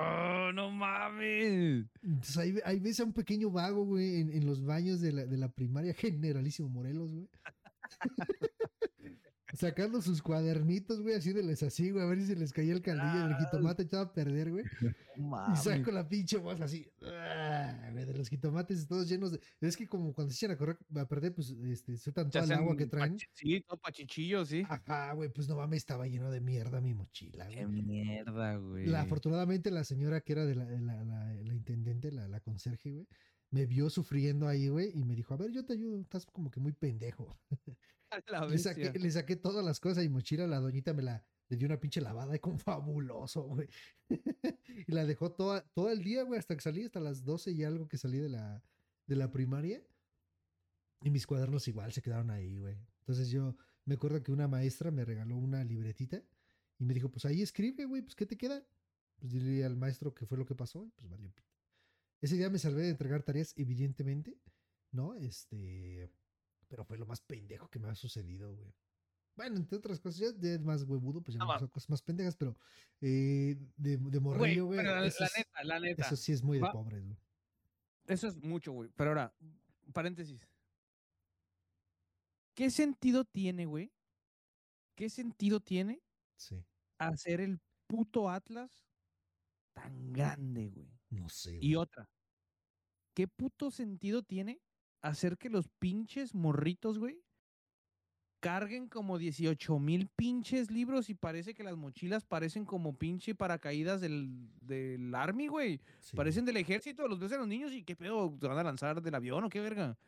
¡Oh, no mames! Entonces ahí, ahí ves a un pequeño vago, güey, en, en los baños de la, de la primaria <laughs> Generalísimo Morelos, güey. Sacando sus cuadernitos, güey, haciéndoles así, güey, a ver si se les caía el caldillo del Ah. jitomate echado a perder, güey. <laughs> Y saco la pinche bolsa así, ah, güey, de los jitomates todos llenos de. Es que como cuando se echan a correr, a perder, pues, este, sueltan Se todo el agua que traen. Sí, todo pachichillo, sí. Ajá, güey, pues no mames, estaba lleno de mierda mi mochila, Qué güey. mierda, güey. La, afortunadamente la señora que era de la, de la, la- la intendente, la, la conserje, güey, me vio sufriendo ahí, güey, y me dijo, a ver, yo te ayudo, estás como que muy pendejo. <laughs> <laughs> Le saqué, bestia. le saqué todas las cosas y mochila, la doñita me la, le dio una pinche lavada y con <laughs> fabuloso, güey. <laughs> y la dejó toda, todo el día, güey, hasta que salí, hasta las 12 y algo que salí de la, de la primaria. Y mis cuadernos igual se quedaron ahí, güey. Entonces yo me acuerdo que una maestra me regaló una libretita y me dijo, pues ahí escribe, güey, pues ¿qué te queda? Pues dile al maestro qué fue lo que pasó y pues valió pito. Ese día me salvé de entregar tareas, evidentemente, ¿no? Este, pero fue lo más pendejo que me ha sucedido, güey. Bueno, entre otras cosas, ya de más huevudo, pues ya No me cosas más pendejas, pero eh, de, de morrillo, güey. pero la, eso, la es- neta, la neta. eso sí es muy de Va- pobres, güey. Eso es mucho, güey. Pero ahora, paréntesis. ¿Qué sentido tiene, güey? ¿Qué sentido tiene Sí, hacer el puto Atlas tan grande, güey? no sé. Y otra. ¿Qué puto sentido tiene hacer que los pinches morritos, güey, carguen como 18 mil pinches libros y parece que las mochilas parecen como pinche paracaídas del, del army, güey? Sí, Parecen del ejército, los ves a los niños y qué pedo, ¿te van a lanzar del avión o qué verga?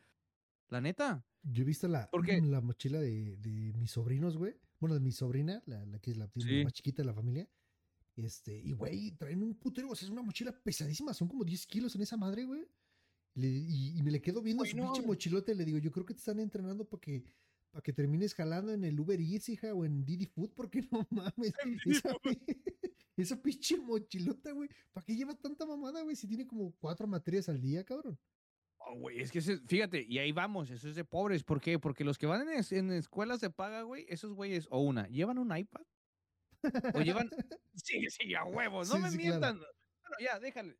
La neta. Yo he visto la, la mochila de, de mis sobrinos, güey. Bueno, de mi sobrina, la, la que es la, más chiquita de la familia. Este, y güey, traen un putero, o sea, es una mochila pesadísima, son como 10 kilos en esa madre, güey. Le- y, y me le quedo viendo su no. pinche mochilote y le digo, yo creo que te están entrenando para que, para que termines jalando en el Uber Eats, hija, o en Didi Food, porque no <laughs> mames. Esa, <laughs> esa pinche mochilota, güey. ¿Para qué lleva tanta mamada, güey? Si tiene como cuatro materias al día, cabrón. Oh, güey, es que ese- fíjate, y ahí vamos, eso es de pobres. ¿Por qué? Porque los que van en, en escuelas de paga, güey, esos güeyes, o una, llevan un iPad, o llevan. <laughs> Sí, sí, a huevos, no Sí, me sí, claro. mientan. Bueno, ya, déjale.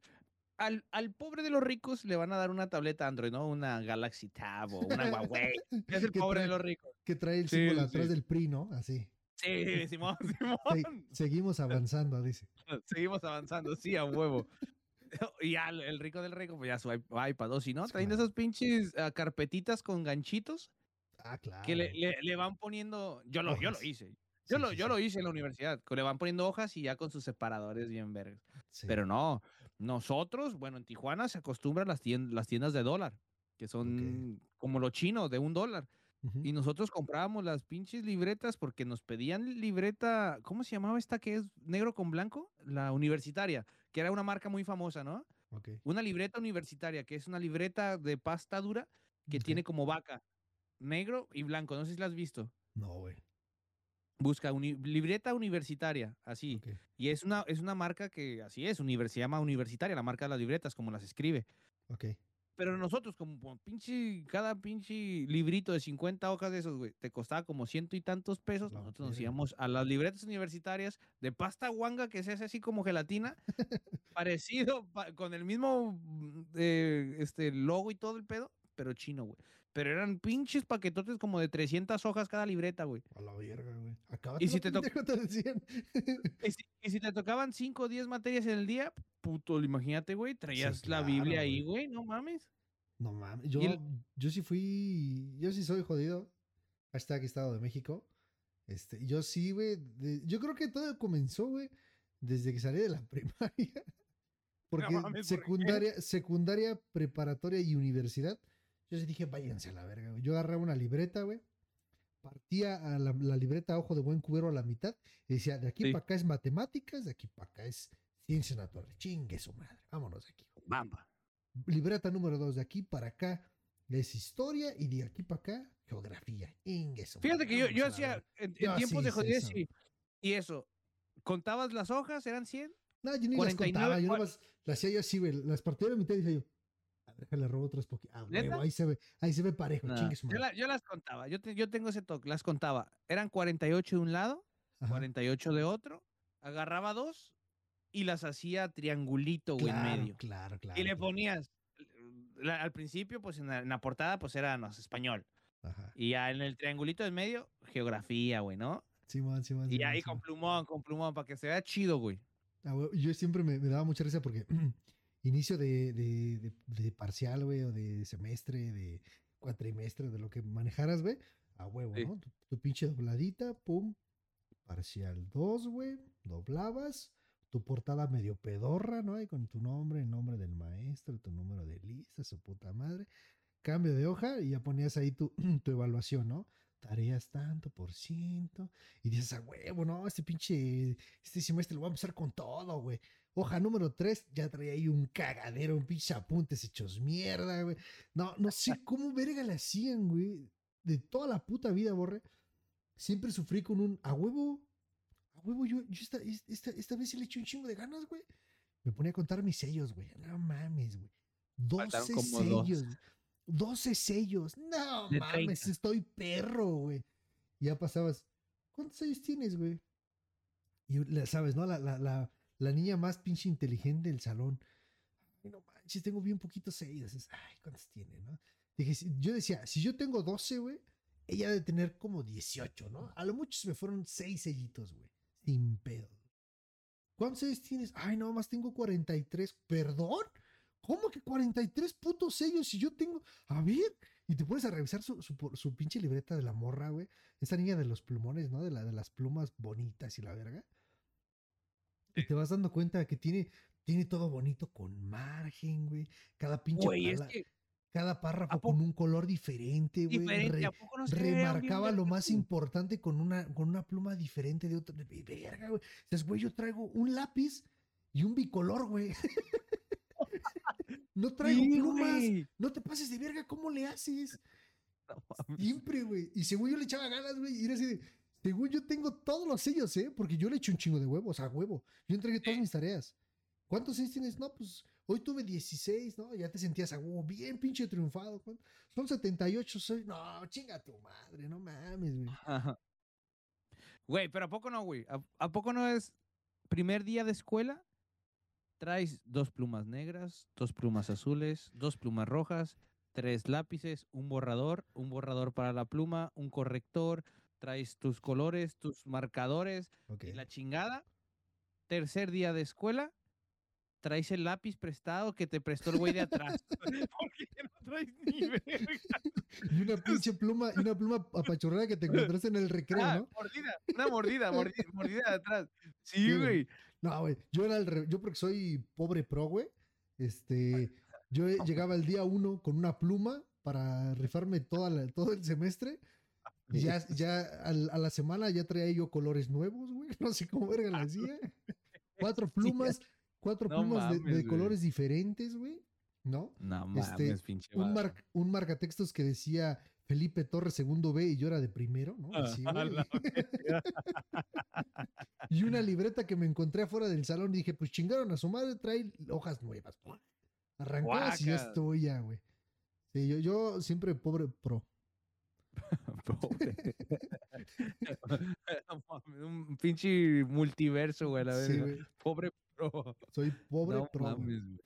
Al, al pobre de los ricos le van a dar una tableta Android, ¿no? Una Galaxy Tab o una <laughs> Huawei. Es el Que pobre de trae- los ricos. Que trae el Sí, símbolo sí, atrás sí. del PRI, ¿no? Así. Sí, Simón, <laughs> Se- Simón. seguimos avanzando, dice. <laughs> Seguimos avanzando, sí, a huevo. Y ya el rico del rico, pues ya su iP- iPad, o si no, traen claro. esas pinches ah, carpetitas con ganchitos Ah, claro. que le, le- le van poniendo. Yo lo, yo lo hice. Yo, Sí, lo, sí, yo sí. lo hice en la universidad. que Le van poniendo hojas y ya con sus separadores bien vergas. Sí. Pero no, nosotros, bueno, en Tijuana se acostumbran las tiendas, las tiendas de dólar, que son como los chinos, de un dólar. Y nosotros comprábamos las pinches libretas porque nos pedían libreta, ¿cómo se llamaba esta que es negro con blanco? La universitaria, que era una marca muy famosa, ¿no? Ok. Una libreta universitaria, que es una libreta de pasta dura que tiene como vaca, negro y blanco. No sé si la has visto. No, güey. Busca uni- libreta universitaria, así. Y es una, es una marca que así es, se llama universitaria, la marca de las libretas, como las escribe. Ok. Pero nosotros, como pinche, cada pinche librito de 50 hojas de esos, güey, te costaba como ciento y tantos pesos. Nosotros nos íbamos a las libretas universitarias de pasta guanga, que se hace así como gelatina, <laughs> parecido, pa- con el mismo mm, eh, este, logo y todo el pedo, pero chino, güey. Pero eran pinches paquetotes como de 300 hojas cada libreta, güey. A la verga, güey. Acábate Y si te decían. Y si, y si te tocaban 5 o 10 materias en el día, puto, imagínate, güey, traías la claro, Biblia ahí, güey. no mames. No mames. Yo, el- yo sí fui. Yo sí soy jodido. Hashtag Estado de México. Este, yo sí, güey. de- Yo creo que todo comenzó, güey, desde que salí de la <laughs> primaria. Porque mames, ¿por qué? secundaria, secundaria, preparatoria y universidad. Yo sí dije, váyanse a la verga, güey. Yo agarraba una libreta, güey. Partía a la, la libreta a ojo de buen cubero a la mitad y decía, de aquí Sí. para acá es matemáticas, de aquí para acá es ciencia natural. Chingue su madre. Vámonos de aquí. Bamba. Libreta número 2, de aquí para acá es historia y de aquí para acá geografía. Ingue su Fíjate madre, que yo, yo hacía, en, tiempos de jodidez eso. y, y eso, contabas las hojas, eran 100. No, yo ni 49, las contaba, yo nomás las hacía yo así, güey. Las partía a la mitad y decía yo, <laughs> déjale robo otras poquitas. Ah, huevo, ahí se ve, ahí se ve parejo, No, chingue su yo, la- yo las contaba, yo, te- yo tengo ese toque, las contaba. Eran 48 de un lado, Ajá. 48 de otro, agarraba dos y las hacía triangulito, güey, en Claro, medio. claro, claro. y le ponías, la- al principio, pues en la, en la portada, pues era no, español. Ajá. Y ya en el triangulito del medio, geografía, güey, ¿no? Simón, Simón, Y Simón, ahí Simón. con plumón, con plumón, para que se vea chido, güey. Ah, güey, Yo siempre me, me daba mucha risa porque <clears throat> inicio de, de, de- de parcial, güey, o de semestre, de cuatrimestre, de lo que manejaras, güey, a huevo, Sí. ¿no? Tu, tu pinche dobladita, pum, parcial 2, güey, doblabas, tu portada medio pedorra, ¿no? Ahí con tu nombre, el nombre del maestro, tu número de lista, su puta madre. Cambio de hoja y ya ponías ahí tu, <clears throat> tu evaluación, ¿no? Tareas tanto por ciento. Y dices, a huevo, no, este pinche, este semestre lo voy a empezar con todo, güey. Hoja número 3, ya traía ahí un cagadero, un pinche apuntes hechos mierda, güey. No, no sé <laughs> cómo verga le hacían, güey. De toda la puta vida, borre. Siempre sufrí con un, a huevo, a huevo, yo, yo esta, esta, esta vez sí le eché un chingo de ganas, güey. Me ponía a contar mis sellos, güey. No mames, güey. 12 Faltaron como dos. sellos. 12 sellos. No De mames, 30. estoy perro, güey. Ya pasabas. ¿Cuántos sellos tienes, güey? Y la- sabes, ¿no? La, la, la, la niña más pinche inteligente del salón. Ay, no manches, tengo bien poquitos. Es, Ay, ¿cuántos tiene, no? Dije, yo decía, si yo tengo 12, güey, ella debe tener como 18, ¿no? A lo mucho se me fueron 6 sellitos, güey. Sin pedo. ¿Cuántos sellos tienes? Ay, no, más tengo 43. ¿Perdón? ¿Cómo que 43 putos sellos si yo tengo? A ver. Y te pones a revisar su, su, su pinche libreta de la morra, güey. Esta niña de los plumones, ¿no? De, la, de las plumas bonitas y la verga. Y te vas dando cuenta que tiene, tiene todo bonito con margen, güey. Cada pinche Güey, es pala- que cada párrafo ¿a con un color diferente, güey. diferente, re- ¿a poco no se vean bien remarcaba lo más importante con una, con una pluma diferente de otro. de- Verga, güey. Dices, güey, yo traigo un lápiz y un bicolor, güey. <laughs> no traigo Sí, plumas. güey. No te pases de verga, ¿cómo le haces? No. Siempre, güey. Y según yo le echaba ganas, güey. Y era así de, según yo tengo todos los sellos, ¿eh? Porque yo le echo un chingo de huevos, a huevo. Yo entregué todas mis tareas. ¿Cuántos sellos tienes? No, pues hoy tuve 16, ¿no? Ya te sentías a huevo, bien pinche triunfado. ¿cuánto? Son 78, soy. No, chinga tu madre, no mames, güey. Ajá. Güey, pero ¿a poco no, güey? ¿A, a poco no es primer día de escuela? Traes dos plumas negras, dos plumas azules, dos plumas rojas, tres lápices, un borrador, un borrador para la pluma, un corrector, traes tus colores, tus marcadores y la chingada. Tercer día de escuela, traes el lápiz prestado que te prestó el güey de atrás. <laughs> <laughs> Porque no traes ni verga. Y una pinche pluma, y una pluma apachurrada que te encontraste en el recreo, Ah, ¿no? mordida, una mordida, mordida, mordida de atrás. Sí, Sí, güey. No, güey. Yo era el yo porque soy pobre pro, güey. Este, yo <laughs> llegaba el día uno con una pluma para rifarme toda la- todo el semestre. Y ya, <laughs> ya a la semana ya traía yo colores nuevos, güey. <laughs> No sé cómo verga la hacía. Cuatro <laughs> plumas, cuatro No plumas de- colores diferentes, güey. ¿No? No mames, Este, pinche Un, mar, un marcatextos que decía Felipe Torres segundo B y yo era de primero, ¿no? Así, A güey. la Y una libreta que me encontré afuera del salón. Dije, pues chingaron a su madre, trae hojas nuevas. Arrancadas y ya Guácala. estoy ya, güey. Sí, yo, yo siempre pobre pro. <laughs> <laughs> Un pinche multiverso, güey, la Sí, güey. Pobre pro. Soy pobre no pro. mames, güey.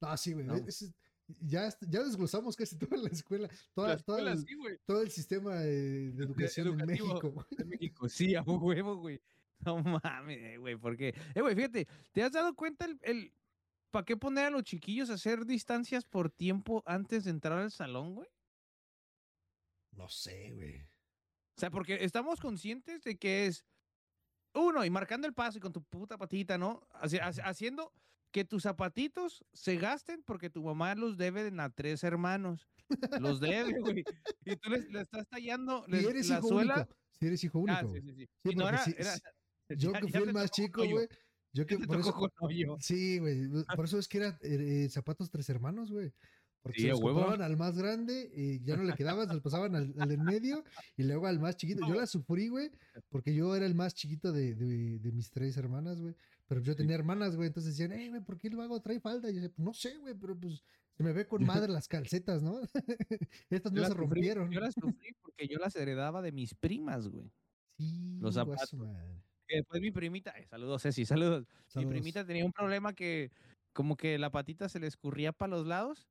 No, sí, güey. No. ese- Ya, ya desglosamos casi toda la escuela, toda, La toda escuela el- sí, güey. todo el sistema de, de <laughs> educación en educativo. México. de México. Sí, a huevo, güey. No mames, güey, porque, eh, güey, fíjate, ¿te has dado cuenta el, el para qué poner a los chiquillos a hacer distancias por tiempo antes de entrar al salón, güey? No sé, güey. O sea, porque estamos conscientes de que es uno y marcando el paso y con tu puta patita, ¿no? Haci- haci- haciendo que tus zapatitos se gasten porque tu mamá los debe a tres hermanos. Los debe, güey. <laughs> Y tú les, le estás tallando les- eres la hijo suela. único. Si eres hijo único. Ah, sí, sí, sí. Sí, no era, sí- era- <laughs> Yo ya- que fui el más chico, güey. Yo que por eso. Sí, güey. <laughs> Por eso es que era eh, eh, zapatos tres hermanos, güey. Porque Sí, se los compraban al más grande y ya no le quedaban, se los pasaban al, al en medio y luego al más chiquito. Yo la sufrí, güey, porque yo era el más chiquito de, de- de mis tres hermanas, güey. Pero yo tenía hermanas, güey, entonces decían, eh, güey, ¿por qué el vago trae falda? Y yo decía, no sé, güey, pero pues se me ve con madre las calcetas, ¿no? <laughs> Estas Yo no se sufrí- rompieron. Yo las <laughs> sufrí porque yo las heredaba de mis primas, güey. Sí, los zapatos. Que después mi primita, eh, saludos Ceci, saludos. Mi primita tenía un problema que como que la patita se le escurría para los lados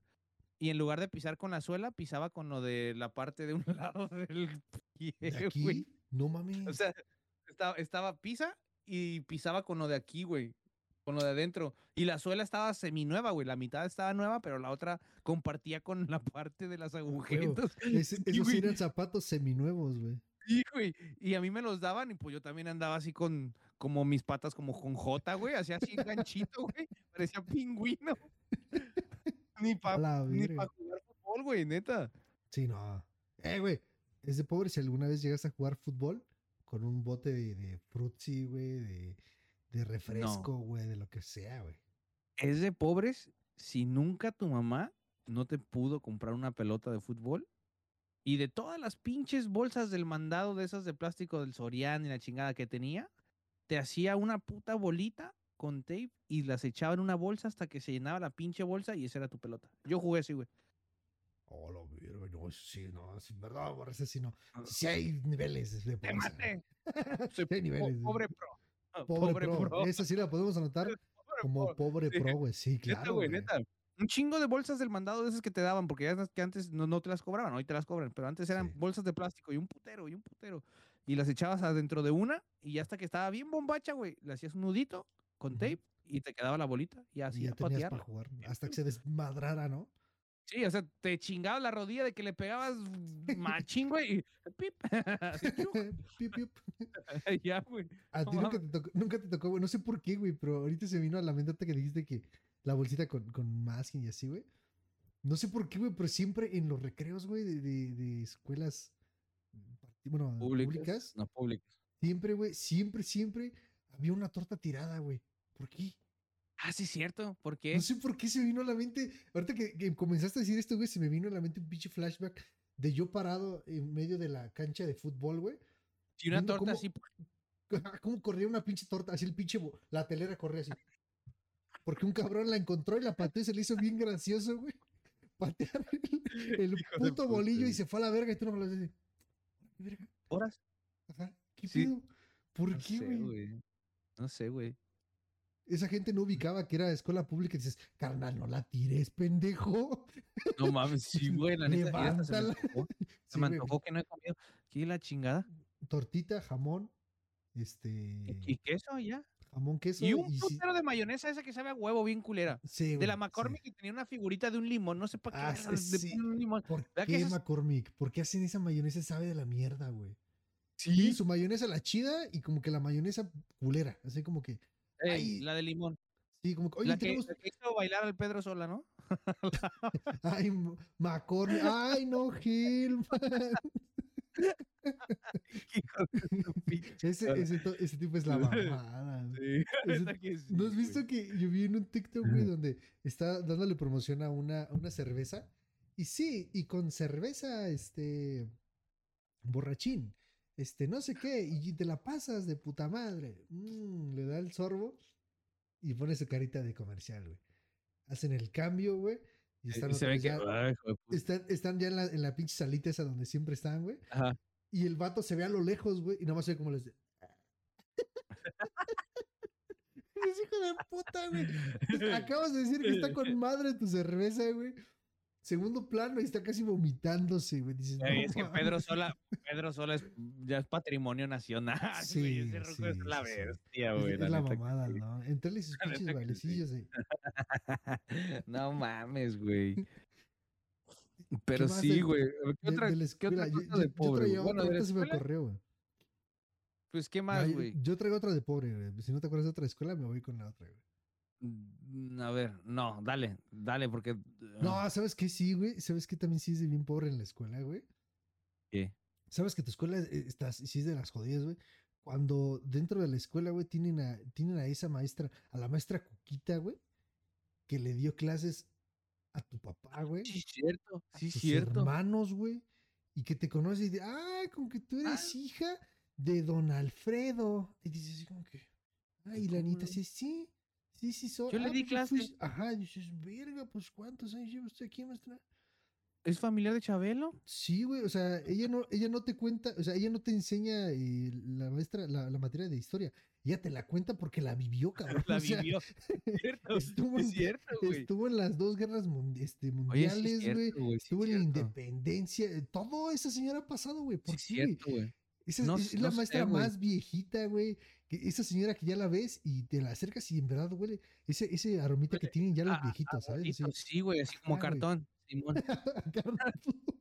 y en lugar de pisar con la suela, pisaba con lo de la parte de un <laughs> lado del pie, ¿De güey. aquí? No mames. O sea, estaba, estaba pisa y pisaba con lo de aquí, güey. Con lo de adentro. Y la suela estaba seminueva, güey. La mitad estaba nueva, pero la otra compartía con la parte de las agujetas. <laughs> Ese- Sí, esos sí güey. eran zapatos seminuevos, güey. Sí, güey. Y a mí me los daban y pues yo también andaba así con como mis patas como con J, güey. Hacía así ganchito, <laughs> güey. Parecía pingüino. Ni para pa jugar fútbol, güey, neta. Sí, no. Eh, güey. Es de pobre si alguna vez llegas a jugar fútbol con un bote de, de frutzi, güey, de, de refresco, güey, de lo que sea, güey. Es de pobres si nunca tu mamá no te pudo comprar una pelota de fútbol. Y de todas las pinches bolsas del mandado de esas de plástico del Sorian y la chingada que tenía, te hacía una puta bolita con tape y las echaba en una bolsa hasta que se llenaba la pinche bolsa y esa era tu pelota. Yo jugué así, güey. Oh, lo verga, no, sí, no, sí, verdad, por eso sí, no. Sí hay niveles de ¡Te maté! <laughs> Sí hay niveles. pobre pro. Ah, Pobre, pro. Esa sí la podemos anotar Pobre como pro. pobre Sí. pro, güey. Sí, <laughs> Neta, claro. güey, güey. neta. Un chingo de bolsas del mandado de esas que te daban, porque ya que antes no, no te las cobraban, hoy te las cobran, pero antes eran Sí. bolsas de plástico y un putero, y un putero. Y las echabas adentro de una, y ya hasta que estaba bien bombacha, güey, le hacías un nudito con tape y te quedaba la bolita, y Y así ya a tenías para jugar. <laughs> Hasta que se desmadrara, ¿no? Sí, o sea, te chingabas la rodilla de que le pegabas machín, güey, y pip. <laughs> <laughs> Piu, piu. ya, güey. A No ti nunca te, tocó, nunca te tocó, güey. No sé por qué, güey, pero ahorita se vino a la mente que dijiste que la bolsita con, con masking y así, güey. No sé por qué, güey, pero siempre en los recreos, güey, de, de, de escuelas, bueno, públicas, No, públicas. siempre, güey, siempre, siempre había una torta tirada, güey. ¿Por qué? Ah, sí, cierto. ¿Por qué? No sé por qué se vino a la mente. Ahorita que, que comenzaste a decir esto, güey, se me vino a la mente un pinche flashback de yo parado en medio de la cancha de fútbol, güey. Si una torta cómo- así, <laughs> ¿Cómo corría una pinche torta? Así el pinche, la telera corría así. Porque un cabrón la encontró y la pateó y se le hizo bien gracioso, güey. <laughs> Patear el, puto bolillo y se fue a la verga y tú no me lo dices. Horas. Ajá. ¿Qué Sí. pedo? ¿Por No qué, güey. No sé, güey. Esa gente no ubicaba que era escuela pública y dices, carnal, no la tires, pendejo. No mames, sí, <laughs> güey, la neta. se me antojó, se <laughs> Sí, me antojó que no he comido. ¿Qué la chingada? Tortita, jamón, este, ¿Y queso ya? jamón, queso Y un sí- putero de mayonesa esa que sabe a huevo bien culera. sí, De güey, la sí. McCormick que tenía una figurita de un limón, no sé para qué. Ah, sí, sí. ponen un limón. ¿Por ¿Verdad que qué esas- McCormick? ¿Por qué hacen esa mayonesa? Sabe de la mierda, güey. Tienen su mayonesa la chida y como que la mayonesa culera. Así como que, Ey, la de limón. sí, como que, oye, la, que, tenemos, la que hizo bailar al Pedro Sola, ¿no? <laughs> ay, M- McCormick, ay, no, Gilman. <laughs> Ese, tipo es la mamada. <laughs> Sí, Ese- ¿No has visto que yo vi en un TikTok, güey, donde está dándole promoción a una, a una cerveza? Y sí, y con cerveza, este, borrachín, este, no sé qué, y te la pasas de puta madre. Mm, le da el sorbo y pone su carita de comercial, güey. Hacen el cambio, güey, y están, Y se ve que. Ay, puta. están, están ya en la, en la pinche salita esa donde siempre están, güey. Ajá. Y el vato se ve a lo lejos, güey, y nada más se ve como les... <laughs> es hijo de puta, güey. Acabas de decir que está <laughs> con madre tu cerveza, güey. Segundo plano y está casi vomitándose, güey. Dices, "No es que mames". Pedro Sola, Pedro Sola es, ya es patrimonio nacional. <laughs> Sí, güey, ese ruco es sí, la sí, sí. bestia, Es, güey. es la la neta que mamada, sí. ¿no? Entrarle sus <laughs> La pinches que sí. bailecillos de. <laughs> No mames, güey. Pero sí, del- güey. ¿Qué de- otra, de la qué otra escuela. Yo, cosa yo- de yo pobre? traía güey? Bueno, otra, de la se me escuela, ocurrió, güey. pues, ¿qué más, yo- güey? Yo traigo otra de pobre, güey. Si no te acuerdas de otra escuela, me voy con la otra, güey. Mm, A ver, no, dale, dale, porque. No, ah, ¿sabes qué? Sí, güey. ¿Sabes qué también sí es de bien pobre en la escuela, güey? ¿Qué? ¿Sabes que tu escuela eh, está, sí es de las jodidas, güey? Cuando dentro de la escuela, güey, tienen a, tienen a esa maestra, a la maestra Cuquita, güey, que le dio clases a tu papá, güey. Sí, cierto, a sí, tus cierto. hermanos, güey, y que te conoce y de, ah, como que tú eres hija de don Alfredo. Y dices así como que, ay, la ¿cómo Anita, sí, sí, sí, sí, soy. Yo le "Ah, di pues fui clase". su-". Ajá, y dices, verga, pues ¿cuántos años lleva usted aquí, maestra? ¿Es familiar de Chabelo? Sí, güey, o sea, ella no, ella no te cuenta, o sea, ella no te enseña eh, la maestra, la, la materia de historia. Ella te la cuenta porque la vivió, <laughs> cabrón. La o sea, vivió. <laughs> Cierto, estuvo es en- cierto, güey. Estuvo en las dos guerras mundi- este, mundiales, güey. estuvo en la independencia. eh, Todo esa señora ha pasado, güey. ¿Por Sí, qué, cierto, güey. Esa es- No es, sé- es la no maestra más viejita, güey. que Esa señora que ya la ves y te la acercas y en verdad huele ese, ese aromita que tienen ya los a- a viejitos, ¿sabes? Así, Sí, güey, así como güey. cartón. Simón. <laughs> <laughs>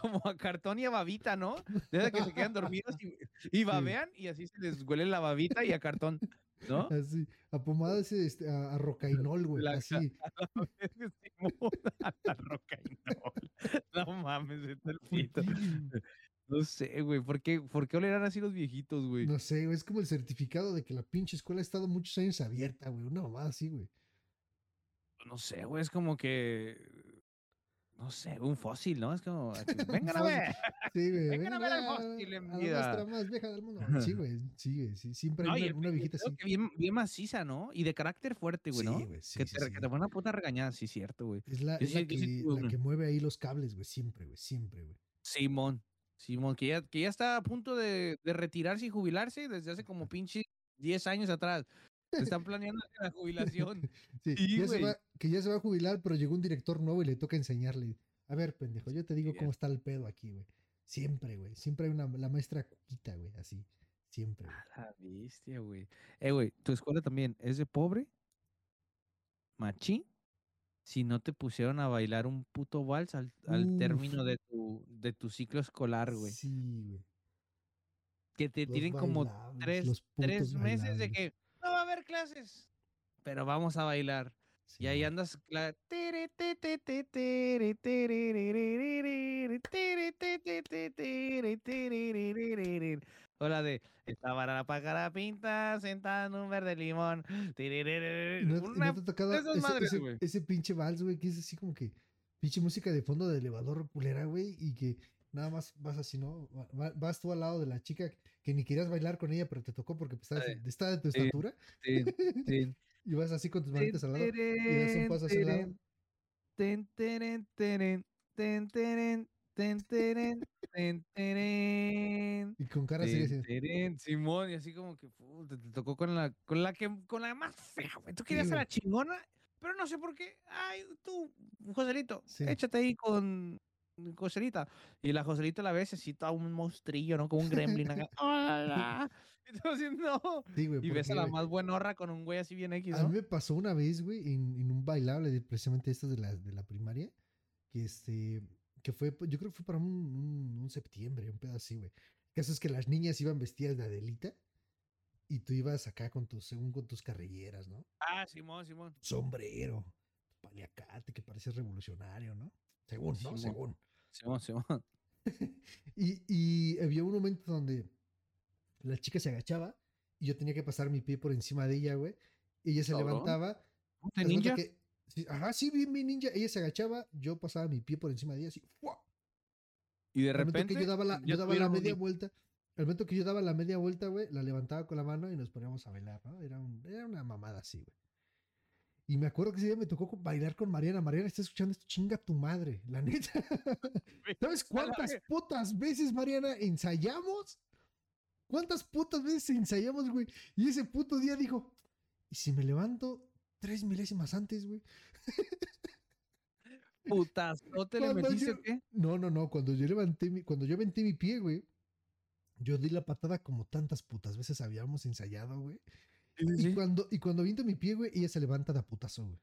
Como a cartón y a babita, ¿no? Desde que se quedan dormidos y, y babean y así se les huele la babita y a cartón, ¿no? <laughs> así, a pomada ese, este, a, a rocainol, güey. La- Así. Simón, a la roca y no. No mames, al ¿Por pito. No sé, güey. ¿Por qué, ¿Por qué olerán así los viejitos, güey? No sé, güey. Es como el certificado de que la pinche escuela ha estado muchos años abierta, güey. Una mamada así, güey. No sé, güey. Es como que. No sé, un fósil, ¿no? Es como. <laughs> Vengan a ver. Sí, güey. Vengan a ver al a- fósil en a la vida. maestra más vieja del mundo. <laughs> Sí, güey. Sí, güey. Sí, siempre No, hay una, el- una viejita así. que bien, bien maciza, ¿no? Y de carácter fuerte, güey, Sí, Sí, ¿no? güey. Sí, que, sí, te, que te pone una puta regañada, sí, cierto, güey. Es la, es la que, la que mueve ahí los cables, güey. Siempre, güey. Siempre, güey. Simón. Simón, que ya, que ya está a punto de, de retirarse y jubilarse desde hace como <laughs> pinche 10 años atrás. Se están planeando la jubilación. <laughs> Sí, Sí, ya se va, que ya se va a jubilar, pero llegó un director nuevo y le toca enseñarle. A ver, pendejo, yo te digo cómo está el pedo aquí, güey. Siempre, güey. Siempre hay una, la maestra cuquita, güey. Así. Siempre, güey. A la bestia, güey. Eh, güey, tu escuela también es de pobre, machín, si no te pusieron a bailar un puto vals al, al término de tu, de tu ciclo escolar, güey. Sí, güey. Que te Los tienen como tres, tres meses de que no va a haber clases, pero vamos a bailar. Y ahí andas. tererererere. O la de esta la pájara pinta sentada en un verde limón. ¿Y no, una te esas ese, madres, ese- güey. ese pinche vals, güey, que es así como que pinche música de fondo de elevador culera, güey, y que nada más vas así, ¿no? Va- va- Vas tú al lado de la chica que ni querías bailar con ella, pero te tocó porque pues, estabas- Eh, está de tu estatura, Sí, sí. <laughs> y vas así con tus manitas al lado, y das un paso hacia el lado. ten, ten, ten, ten, teren. y con cara Ten, así. Simón, y así como que te tocó con la, con la que, con la más fea, güey. Tú querías güey. la chingona, pero no sé por qué. Ay, tú, Joselito, Sí. échate ahí con Joselita. Y la Joselita la ves así toda un monstrillo, ¿no? Como un gremlin acá. <laughs> ¡Hola! <laughs> Y tú así, no. Sí, Y ves a la güey, más buenorra con un güey así bien X, A mí me pasó una vez, güey, en, en un bailable, de precisamente esto de la, de la primaria, que este, que fue, yo creo que fue para un, un, un septiembre, un pedo así, güey. El caso es que las niñas iban vestidas de Adelita y tú ibas acá con tus, según con tus carrilleras, ¿no? Ah, Simón, Simón. Sombrero, paliacate, que pareces revolucionario, ¿no? Según, ¿no? Simón. Según. Simón, Simón. <laughs> Y, y había un momento donde la chica se agachaba y yo tenía que pasar mi pie por encima de ella, güey. Y ella se levantaba ¿De Haz cuenta ninja? que- sí, ajá, sí, bien, bien ninja. Ella se agachaba, yo pasaba mi pie por encima de ella, así. ¡fua! Y de repente. que yo daba la, ya yo daba la tuvieron un media vuelta, al momento que yo daba la media vuelta, güey, la levantaba con la mano y nos poníamos a bailar, ¿no? Era, un- era una mamada así, güey. Y me acuerdo que ese día me tocó bailar con Mariana. Mariana, está escuchando esto, chinga tu madre, la neta. <laughs> ¿Sabes cuántas putas veces, Mariana, ensayamos? ¿Cuántas putas veces ensayamos, güey? Y ese puto día dijo, ¿y si me levanto tres milésimas antes, güey? putazote le Cuando metiste yo- qué? No, no, no. Cuando yo levanté mi, cuando yo aventé mi pie, güey, yo di la patada como tantas putas veces habíamos ensayado, güey. Y cuando, y cuando aviento mi pie, güey, ella se levanta de putazo, güey.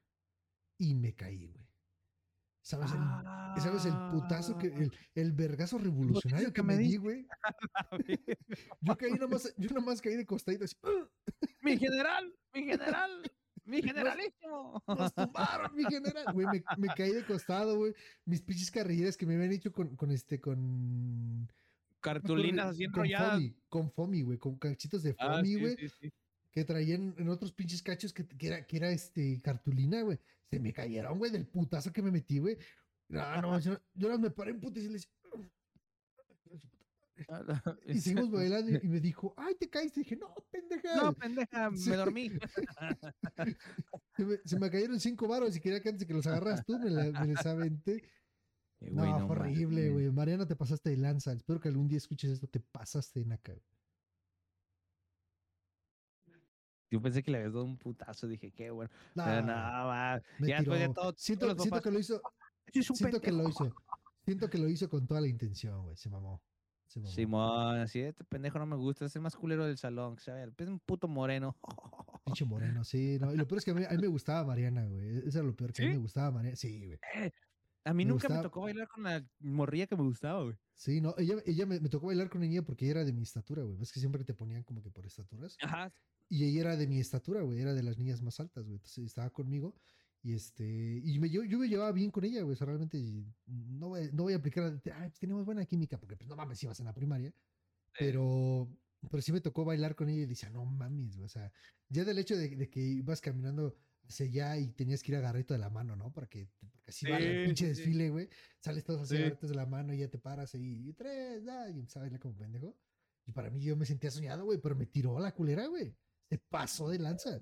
Y me caí, güey. ¿Sabes el, ¿Sabes el putazo que, el, el vergazo revolucionario que me me di, güey? <laughs> <laughs> Yo caí nomás, yo nomás caí de costadito así. ¡ah! Mi <laughs> general, mi general, mi generalísimo. Nos tumbaron, mi general. Güey, me, me caí de costado, güey. Mis pinches carrilleras que me habían hecho con, con este, con. Cartulinas así con enrolladas. foamy, con foamy, güey, con cachitos de Ah, foamy, sí, güey, sí, sí. que traían en otros pinches cachos que, que era, que era este cartulina, güey. Se me cayeron, güey, del putazo que me metí, güey. No, no, yo, yo más me paré en puta y le decía, y seguimos bailando y, y me dijo, ay, te caíste. Y dije, no, pendeja. No, pendeja, Sí. me dormí. <laughs> se, me, se me cayeron cinco varos y quería que antes de que los agarras tú me, la- me les aventé. Eh, No, fue horrible, güey. Mariana, te pasaste de lanza. Espero que algún día escuches esto. Te pasaste de naca. Yo pensé que le habías dado un putazo, dije, qué bueno. Pero no, va. ya después de todo, siento, papás, que lo hizo. "Sí, es un Siento que lo pendejo". hizo. Siento que lo hizo con toda la intención, güey. Se mamó. Se mamó. Simón, así, este pendejo no me gusta, es el más culero del salón, ¿sabes? Es un puto moreno. Pinche moreno, sí. No. Y lo peor es que a mí, a mí me gustaba Mariana, güey. Eso era lo peor, que a mí me gustaba Mariana. Sí, güey. A mí Me nunca me tocó bailar con la morrilla que me gustaba, güey. Sí, no. Ella, ella me, me tocó bailar con ella porque ella era de mi estatura, güey. Ves que siempre te ponían como que por estaturas. Ajá. Y ella era de mi estatura, güey. Era de las niñas más altas, güey. Entonces estaba conmigo. Y este. Y me, yo, yo me llevaba bien con ella, güey. O sea, realmente no voy, no voy a aplicar. Ay, pues tenemos buena química. Porque, pues no mames, ibas en la primaria. Pero. Pero sí me tocó bailar con ella y decía, no mames, güey. O sea, ya del hecho de, de que ibas caminando allá y tenías que ir agarrito de la mano, ¿no? Para que, porque así va el pinche desfile, güey. Sales todos así Sí. agarritos de la mano y ya te paras ahí. Y tres, da, y empezaba a como pendejo. Y para mí yo me sentía soñado, güey. Pero me tiró la culera, güey. Se pasó de lanza.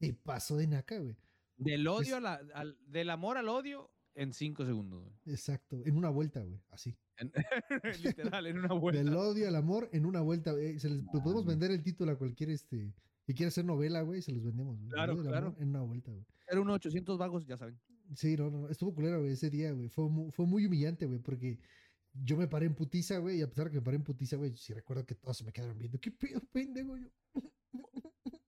Se pasó de naca, güey. Del odio Es- a la, al- del amor al odio en cinco segundos, güey. Exacto. En una vuelta, güey. Así. En- <laughs> Literal, en una vuelta. Del odio al amor en una vuelta. güey. Se les, pues, podemos vender el título a cualquier este. Que quiera hacer novela, güey. Se los vendemos, güey. Claro, claro. En una vuelta, güey. Era uno 800 vagos, ya saben. Sí, no, no, estuvo culero, güey, ese día, güey. Fue, mu- fue muy humillante, güey, porque yo me paré en putiza, güey, y a pesar de que me paré en putiza, güey, sí recuerdo que todos se me quedaron viendo. ¿Qué pedo, pendejo? Yo, <laughs>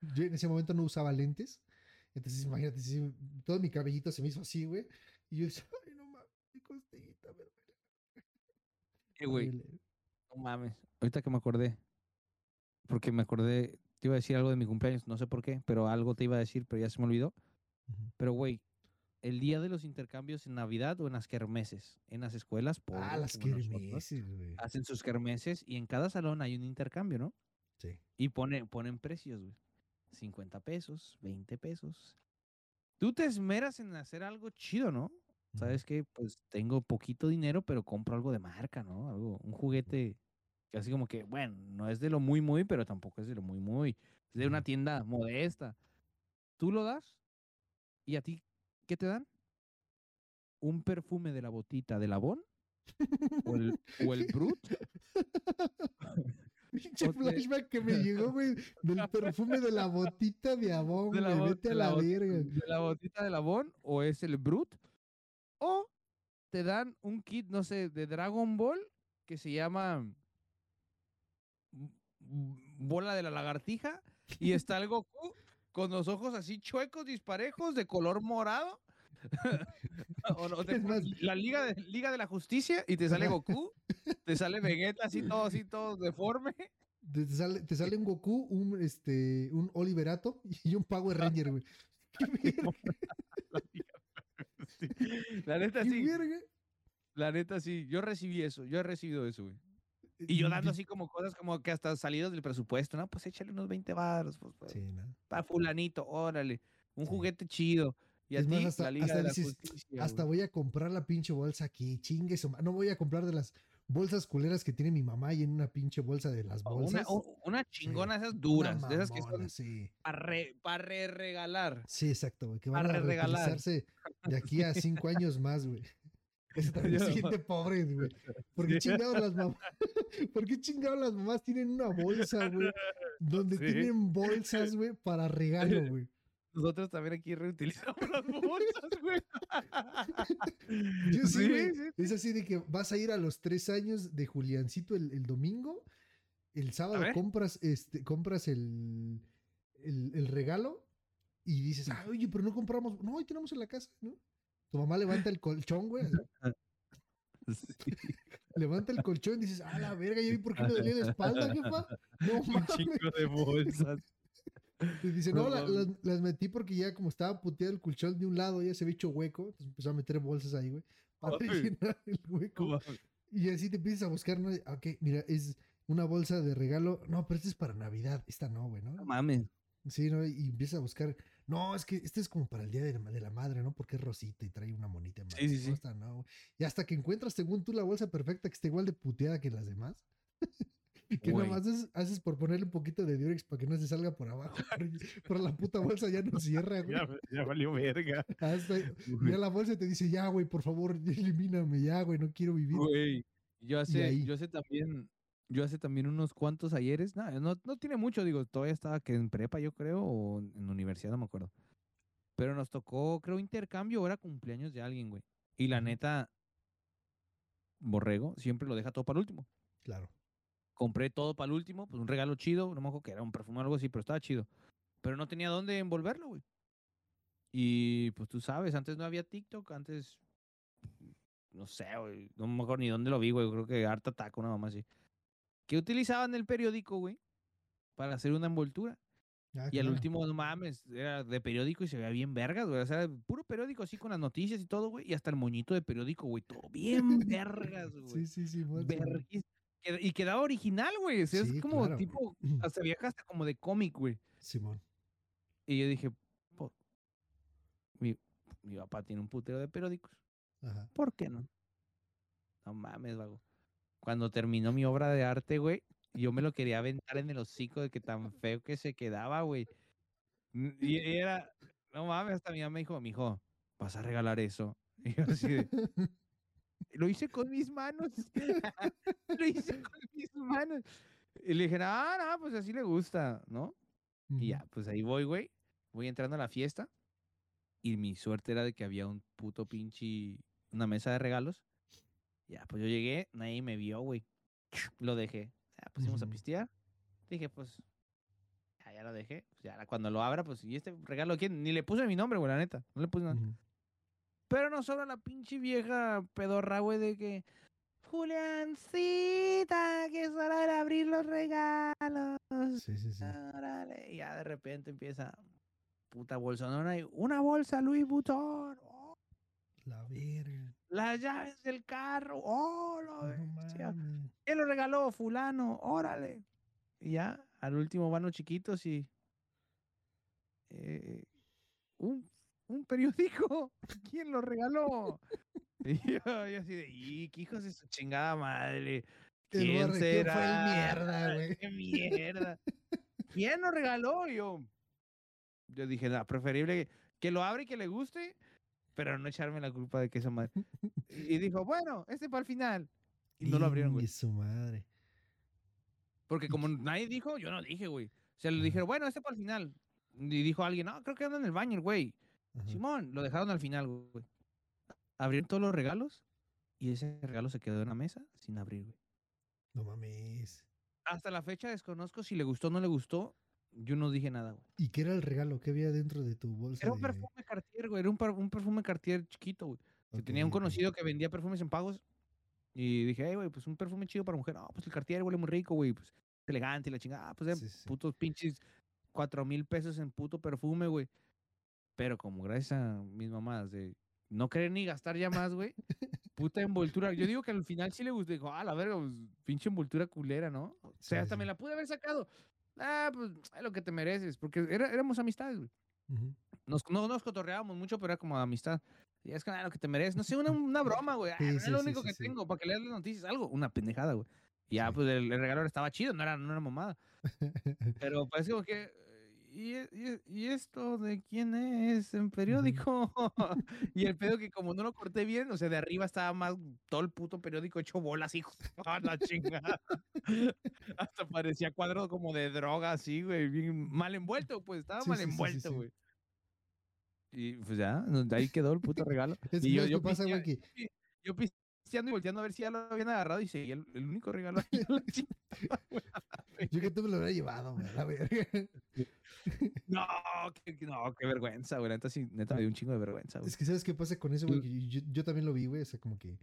yo en ese momento no usaba lentes. Entonces, imagínate, todo mi cabellito se me hizo así, güey. Y yo decía, ay, no mames, mi costillita, duele". Eh, güey, no mames. Ahorita que me acordé. Porque me acordé, te iba a decir algo de mi cumpleaños, no sé por qué, pero algo te iba a decir, pero ya se me olvidó. Ujú. Pero, güey, el día de los intercambios en Navidad o en las kermeses, en las escuelas, Ah, pobres las kermeses, güey. hacen sus kermeses y en cada salón hay un intercambio, ¿no? Sí. Y pone, ponen precios, güey. 50 pesos, 20 pesos. Tú te esmeras en hacer algo chido, ¿no? Sabes que, pues, tengo poquito dinero, pero compro algo de marca, ¿no? Algo, un juguete que así como que, bueno, no es de lo muy, muy, pero tampoco es de lo muy, muy. Es de una tienda modesta. Tú lo das y a ti, ¿qué te dan? ¿Un perfume de la botita de Labón? ¿O el, o el Brut? <laughs> Pinche flashback que me llegó, güey, del perfume de la botita de abón, de la, güey. bo- Vete a de la bot- verga. de la botita de Labón o es el Brut o te dan un kit, no sé, de Dragon Ball que se llama Bola de la Lagartija y está el Goku con los ojos así chuecos, disparejos, de color morado. <laughs> o no, te Es ponen más- la Liga de, Liga de la Justicia y te sale. Goku, te sale Vegeta así todo, así todo deforme. Te sale, te sale un Goku, un, este, un Oliverato y un Power Ranger, güey. <laughs> La neta ¿Qué sí, la neta sí, yo recibí eso, yo he recibido eso, güey. Y yo dando así como cosas como que hasta salidos del presupuesto, ¿no? Pues échale unos 20 baros, pues, Sí, ¿no? para fulanito, órale, un Sí. juguete chido. Y Es más, hasta- la Liga hasta de la dices, Justicia, Hasta voy a comprar la pinche bolsa aquí, chingue No voy a comprar de las bolsas culeras que tiene mi mamá y en una pinche bolsa de las bolsas. Una, chingona esas Una duras, de esas que son Sí, para re, regalar. sí, exacto, güey. Que van Para a regalar. reutilizarse de aquí a <laughs> cinco años más, güey. Ese también <laughs> Ya, es gente pobre, güey. ¿Por qué chingados las mamás? <laughs> ¿Por qué chingados las mamás tienen una bolsa, güey? Donde Sí. tienen bolsas, güey, para regalo, <laughs> güey. Nosotros también aquí reutilizamos las bolsas, güey. Yo sí, güey. sí. Es así de que vas a ir a los tres años de Juliancito el, el domingo. El sábado compras, este, compras el, el, el regalo y dices, ah, oye, pero no compramos. No, hoy tenemos en la casa, ¿no? Tu mamá levanta el colchón, güey. <laughs> Levanta el colchón y dices, ah, la verga, ya vi por qué me dolía la espalda, jefa. <laughs> No Un mames. chingo de bolsas. Y dice, No no, la- mames. las, las metí porque ya como estaba puteado el colchón de un lado, ya se había hecho hueco. Entonces empezó a meter bolsas ahí, güey. Para Ay. rellenar el hueco. Y así te empiezas a buscar, ¿no? Ok, mira, es una bolsa de regalo. No, pero esta es para Navidad. Esta no, güey, ¿no? No mames. Sí, ¿no? Y empiezas a buscar. No, es que este es como para el día de la, de la madre, ¿no? Porque es rosita y trae una monita en Sí, sí, No, no. Y hasta que encuentras, según tú, la bolsa perfecta que esté igual de puteada que las demás. <laughs> que Güey. nomás haces, haces por ponerle un poquito de Durex para que no se salga por abajo. <laughs> Pero, la puta bolsa ya no cierra, güey. <laughs> Ya, ya valió verga. Hasta, ya la bolsa te dice, ya, güey, por favor, elimíname, ya, güey, no quiero vivir. Güey, yo hace, yo hace también, yo hace también unos cuantos ayeres, no, no, no tiene mucho, digo, todavía estaba que en prepa, yo creo, o en universidad, no me acuerdo. Pero nos tocó, creo, intercambio, o era cumpleaños de alguien, güey. Y la neta, Borrego siempre lo deja todo para el último. Claro. Compré todo para el último, pues un regalo chido, no me acuerdo que era un perfume o algo así, pero estaba chido. Pero no tenía dónde envolverlo, güey. Y pues tú sabes, antes no había TikTok, antes no sé, güey, no me acuerdo ni dónde lo vi, güey, creo que Art Attack, una mamá así. Que utilizaban el periódico, güey, para hacer una envoltura. Ah, Y al último, no mames, era de periódico y se veía bien vergas, güey. O sea, puro periódico así con las noticias y todo, güey. Y hasta el moñito de periódico, güey. Todo bien <laughs> vergas, güey. Sí, sí, sí. Verguis- Y quedaba original, güey. O sea, Sí, es como claro. tipo, hasta vieja hasta como de cómic, güey. Simón. Y yo dije, po- mi, mi papá tiene un putero de periódicos. Ajá. ¿Por qué no? No mames, vago. Cuando terminó mi obra de arte, güey, yo me lo quería aventar en el hocico de que tan feo que se quedaba, güey. Y era, no mames, hasta mi mamá me dijo, mijo, vas a regalar eso. <laughs> Y yo así de, lo hice con mis manos. <laughs> lo hice con mis manos. Y le dije, ah, no, pues así le gusta, ¿no? Y ya, pues ahí voy, güey. Voy entrando a la fiesta. Y mi suerte era de que había un puto pinche. Una mesa de regalos. Ya, pues yo llegué, nadie me vio, güey. <sniffs> Lo dejé. Ya, pusimos a pistear. Dije, pues. Ya, ya lo dejé. Pues ya, cuando lo abra, pues, ¿y este regalo a quién? Ni le puse mi nombre, güey, la neta. No le puse nada. Pero no sobra la pinche vieja pedorra, güey, de que. Juliancita, que es hora de abrir los regalos. Sí, sí, sí. Órale, y ya de repente empieza puta bolsonona y una bolsa Louis Vuitton. oh, La verga. Las llaves del carro. Oh, No mames. ¿Quién lo regaló? Fulano. Órale. Y ya, al último van los chiquitos y eh, un, un periódico. <laughs> ¿Quién lo regaló? <laughs> Y yo, yo así de, y qué hijos de su chingada madre. ¿Quién borre, ¿quién será? fue el mierda, güey? <laughs> ¿Qué mierda? ¿Quién lo regaló? Yo, yo dije, no, preferible que lo abra y que le guste, pero no echarme la culpa de que esa madre. <laughs> Y dijo, bueno, este para el final. Y no lo abrieron, güey. Ingue su madre. Porque como nadie dijo, yo no dije, güey. O sea, le dijeron, bueno, este para el final. Y dijo alguien, no, creo que anda en el baño el güey. Ajá. Simón, lo dejaron al final, güey. Abrieron todos los regalos y ese regalo se quedó en la mesa sin abrir, güey. No mames. Hasta la fecha desconozco si le gustó o no le gustó. Yo no dije nada, güey. ¿Y qué era el regalo? ¿Qué había dentro de tu bolsa? Era un de- perfume Cartier, güey. Era un, un perfume Cartier chiquito, güey. que Ok, tenía un conocido que vendía perfumes en pagos. Y dije, hey, güey, pues un perfume chido para mujer. No, pues el Cartier huele muy rico, güey. Pues es elegante y la chingada. Ah, pues de Sí, sí. putos pinches cuatro mil pesos en puto perfume, güey. Pero como gracias a mis mamás de no querer ni gastar ya más, güey. <laughs> puta envoltura. Yo digo que al final sí le gustó. Dijo, ah, la verga, pues pinche envoltura culera, ¿no? O sea, Sí, hasta me la pude haber sacado. Ah, pues es lo que te mereces. Porque era- éramos amistades, güey. Ujú. Nos, no nos cotorreábamos mucho, pero era como amistad. Y es que ah, lo que te mereces. No sé, una, una broma, güey. Ah, Sí, es sí, lo sí, único sí, que sí. tengo para que leas las noticias. Algo, una pendejada, güey. Y ya, Sí. pues el, el regalo estaba chido, no era, no era mamada. <laughs> Pero parece como que. ¿Y, e- y e- y esto de quién es en periódico? <laughs> <laughs> y el pedo que como no lo corté bien, o sea, de arriba estaba más todo el puto periódico hecho bolas, hijo. <laughs> A la chingada. Hasta parecía cuadro como de droga, así, güey. Bien mal envuelto, pues estaba Sí, mal sí, envuelto, sí. güey. Y pues ya, ahí quedó el puto regalo. Es y yo, ¿sabes yo, pasa, yo pisteando y volteando a ver si ya lo habían agarrado y seguía el, el único regalo. <laughs> yo que tú me lo hubiera llevado, güey, la verga. <laughs> No, qué, no, qué vergüenza, güey. Neta, sí, neta me dio un chingo de vergüenza, güey. Es que ¿sabes qué pasa con eso, güey? Yo, yo también lo vi, güey, o sea, como que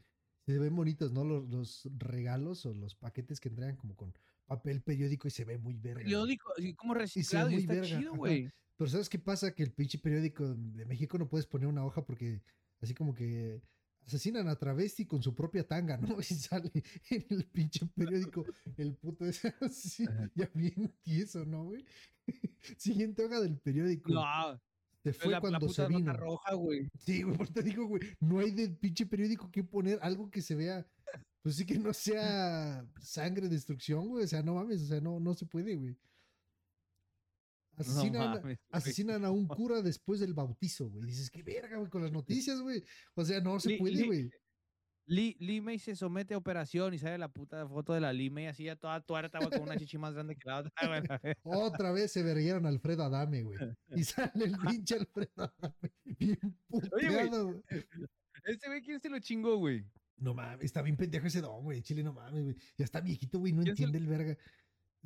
se ven bonitos, ¿no? Los, los regalos o los paquetes que entregan como con papel periódico y se ve muy verga. Periódico, así como se ve reciclado y, está verga, chido, güey. Pero ¿sabes qué pasa? Que el pinche periódico de México no puedes poner una hoja porque así como que asesinan a travesti con su propia tanga, ¿no? <laughs> Y sale en el pinche periódico el puto ese así, ya bien tieso, ¿no, güey? <laughs> Siguiente hoja del periódico. No, Se fue la, la cuando puta se vino. roja, güey. Sí, güey, por te digo, güey, no hay del pinche periódico que poner algo que se vea, pues sí que no sea sangre, destrucción, güey, o sea, no mames, o sea, no, no se puede, güey. Asesinan, mames, asesinan a un <laughs> cura después del bautizo, güey. Dices, qué verga, güey, con las noticias, güey. O sea, no se Li- puede, güey. Li- Limey se somete a operación y sale la puta foto de la Limey así ya toda tuerta, güey, con una chichi más grande que la otra, güey. <laughs> Otra vez se verguieron a Alfredo Adame, güey. Y sale el pinche Alfredo Adame. Bien puteado, güey. Este güey, ¿quién se lo chingó, güey? No mames, está bien pendejo ese don, güey. Chile, no mames, güey. Ya está viejito, güey, no ¿Quién se lo- entiende el verga.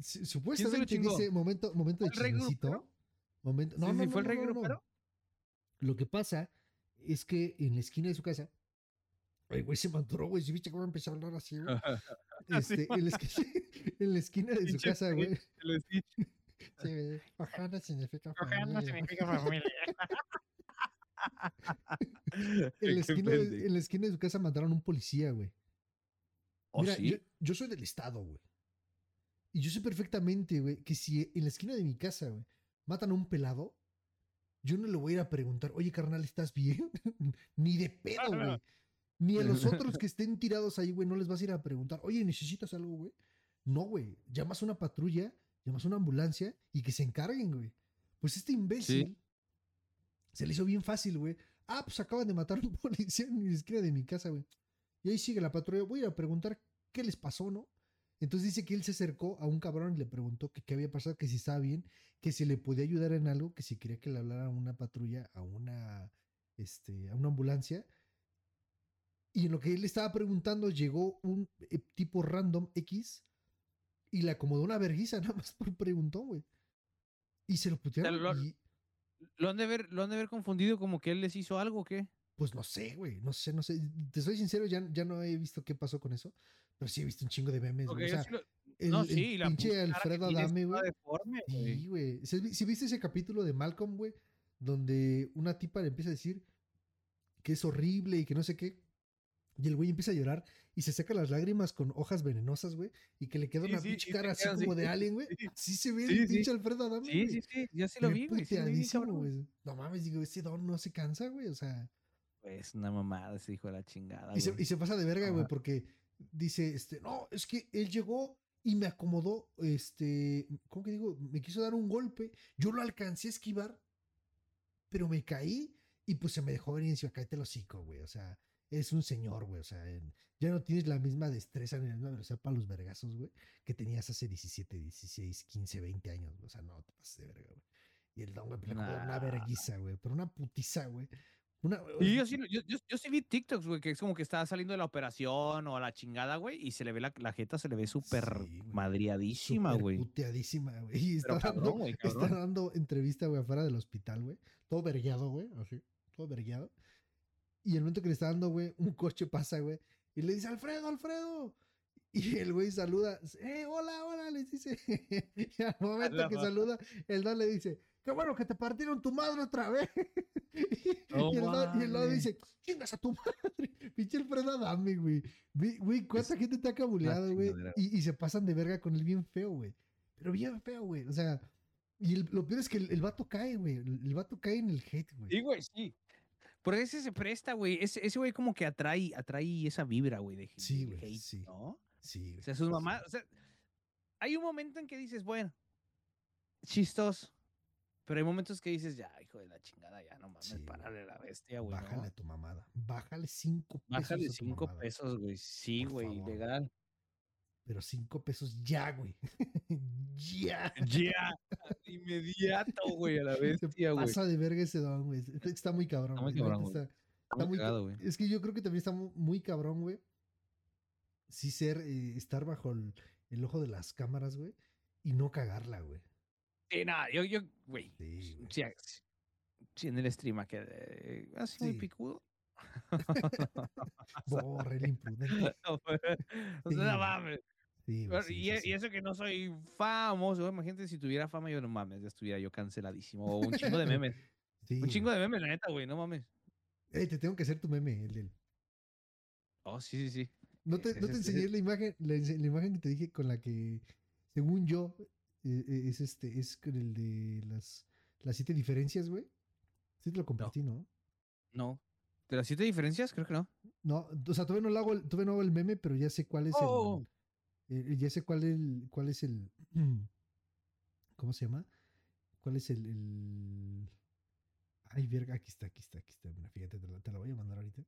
Su- Supuestamente dice momento, momento de ¿Fue chismecito. Momento. No, Sí, no, sí, no, ¿Fue el no, rey no? Lo que pasa es que en la esquina de su casa, el güey se manturó, güey. ¿Sí viste cómo empezó a hablar así, güey? <laughs> Este, en, la esquina, <laughs> en la esquina de su casa, güey. <laughs> Sí, güey. Ojana significa familia. significa familia. En la, esquina de, en la esquina de su casa mataron a un policía, güey. ¿Oh, Mira, sí? yo, yo soy del estado, güey. Y yo sé perfectamente, güey, que si en la esquina de mi casa, güey, matan a un pelado, yo no le voy a ir a preguntar, oye, carnal, ¿estás bien? <laughs> Ni de pedo, güey. Ni a los otros que estén tirados ahí, güey, no les vas a ir a preguntar, oye, ¿necesitas algo, güey? No, güey. Llamas a una patrulla, llamas a una ambulancia y que se encarguen, güey. Pues este imbécil se le hizo bien fácil, güey. Ah, pues acaban de matar a un <laughs> policía en la esquina de mi casa, güey. Y ahí sigue la patrulla. Voy a ir a preguntar qué les pasó, ¿no? Entonces dice que él se acercó a un cabrón y le preguntó que qué había pasado, que si estaba bien, que si le podía ayudar en algo, que si quería que le hablara a una patrulla, a una, este, a una ambulancia. Y en lo que él estaba preguntando, llegó un eh, tipo random X y le acomodó una verguiza <laughs> nada más por preguntó, güey. Y se lo putearon. lo- y, ¿Lo han, de ver, ¿Lo han de ver confundido como que él les hizo algo o qué? Pues no sé, güey, no sé, no sé. Te soy sincero, ya, ya no he visto qué pasó con eso, pero sí he visto un chingo de memes, güey. O sea, sí lo- el, no, el sí, la pinche Alfredo Adame, güey. deforme, güey. Sí, güey. Si, si viste ese capítulo de Malcolm, güey, donde una tipa le empieza a decir que es horrible y que no sé qué, y el güey empieza a llorar y se saca las lágrimas con hojas venenosas, güey, y que le queda Sí, una sí, pinche cara así como de <laughs> alien, güey. Sí. Se ve el pinche Alfredo Adame, Sí, sí, sí, yo sí lo vi, güey. No mames, digo, ese don no se cansa, güey, o sea. Pues una mamada ese hijo de la chingada, Y se, güey. y se pasa de verga, güey, porque dice, este, no, es que él llegó y me acomodó, este, ¿cómo que digo? Me quiso dar un golpe, yo lo alcancé a esquivar, pero me caí y pues se me dejó venir encima, cállate el hocico, güey, o sea, es un señor, güey, o sea, ya no tienes la misma destreza ni la misma velocidad para los vergazos, güey, que tenías hace 17, 16, 15, 20 años, güey, o sea, no te pases de verga, güey. Y el don, güey, le acomodó una Nah. verguiza, güey, pero una putiza, güey. Una, Y yo sí, yo, yo, yo sí vi TikToks, güey, que es como que estaba saliendo de la operación o a la chingada, güey, y se le ve la, la jeta, se le ve súper Sí, madriadísima, güey. Puteadísima, güey. Y Pero está, dando, cabrón, güey, está dando entrevista, güey, afuera del hospital, güey. Todo vergueado, güey. Así. Todo vergueado. Y el momento que le está dando, güey, un coche pasa, güey. Y le dice, Alfredo, Alfredo. Y el güey saluda, eh, hola, hola, les dice. <laughs> Y al momento que saluda, el don le dice, qué bueno que te partieron tu madre otra vez. <laughs> Y, el don, y el dice, chingas a tu madre. <laughs> Pinche Alfredo Adame, güey. Güey, cuánta gente te ha cabuleado, güey. Y, y se pasan de verga con él bien feo, güey. Pero bien feo, güey. O sea, y el- lo peor es que el, el vato cae, güey. El, el vato cae en el hate, güey. Sí, güey, sí. Por ese se presta, güey. Ese, ese güey como que atrae, atrae esa vibra, güey, de Sí, güey, hate, sí. ¿no? Sí, güey. O sea, sus mamás, o sea, hay un momento en que dices, bueno, chistoso. Pero hay momentos que dices, ya, hijo de la chingada, ya no mames, Sí, párale la bestia, güey. Bájale ¿no? a tu mamada. Bájale cinco pesos. Bájale cinco mamada. pesos, güey. Sí, güey, legal. pero cinco pesos ya, güey. <laughs> ya. Ya, inmediato, güey, a la <laughs> bestia, güey. pasa de verga ese don, güey. Está muy cabrón. Está muy güey, cabrón, está- Está está muy muy ca- cagado, güey. Es que yo creo que también está mu- muy cabrón, güey. Sí ser, eh, estar bajo el, el ojo de las cámaras, güey. Y no cagarla, güey. Sí, nada, yo, yo, güey. Sí, güey. Sí, en el stream que eh, así muy picudo. <laughs> Borre el imprudente. <laughs> o sea, no mames. Sí, y, sí, e- y eso que no soy famoso, imagínate si tuviera fama, yo no mames, ya estuviera yo canceladísimo. O un chingo de <laughs> memes. Sí, un chingo de memes, la neta, güey, no mames. Ey, te tengo que hacer tu meme, el del. Oh, sí, sí, sí. No te, Ese- no te enseñé la imagen, la, imagen que te dije con la que, según yo, es este, es el de las, las siete diferencias, güey. Sí te lo compartí, ¿no? No. ¿De las siete diferencias? Creo que no. No, o sea, todavía no lo hago, el- todavía no hago el meme, pero ya sé cuál es Oh. el, eh, ya sé cuál el, cuál es el, <clears throat> ¿cómo se llama? ¿Cuál es el, el- ay, verga, aquí está, aquí está, aquí está, mira, fíjate, te la, te la voy a mandar ahorita.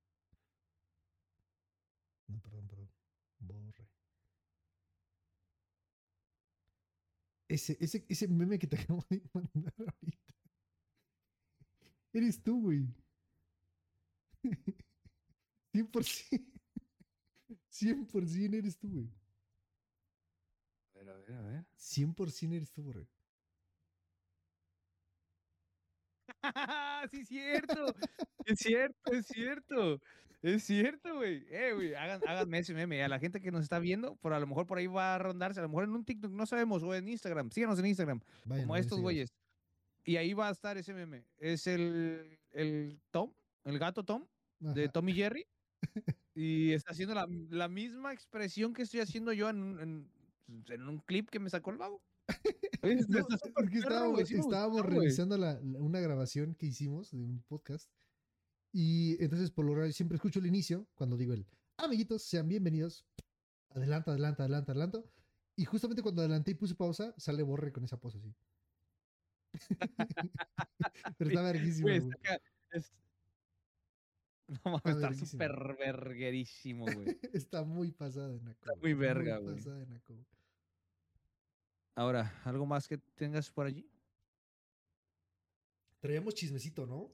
No, perdón, perdón, borre. Ese, ese, ese meme que te <laughs> acabo de mandar ahorita. Eres tú, güey. <laughs> 100%. 100% eres tú, güey. A ver, a ver, a ver. 100% eres tú, güey. <laughs> sí, es cierto. Es cierto, es cierto. Es cierto, güey. Eh, güey, hagan, háganme ese meme. A la gente que nos está viendo, por a lo mejor por ahí va a rondarse, a lo mejor en un TikTok, no sabemos, o en Instagram. Síganos en Instagram, Vayan, como estos güeyes. Y ahí va a estar ese meme. Es el, el Tom, el gato Tom, de. Tom y Jerry. <laughs> Y está haciendo la, la misma expresión que estoy haciendo yo en, en un clip que me sacó el vago. <laughs> No, estábamos, revisando la- la- una grabación que hicimos de un podcast. Y entonces, por lo general, siempre escucho el inicio cuando digo el amiguitos, sean bienvenidos. Adelanta, adelanta, adelanta, adelanto. Y justamente cuando adelanté y puse pausa, sale borre con esa pose así. <laughs> Pero está verguísimo. Acá, es- No mames, está súper verguerísimo, güey. <laughs> Está muy pasada de naco. Está muy verga, güey. pasada de naco. Ahora, ¿algo más que tengas por allí? Traíamos chismecito, ¿no?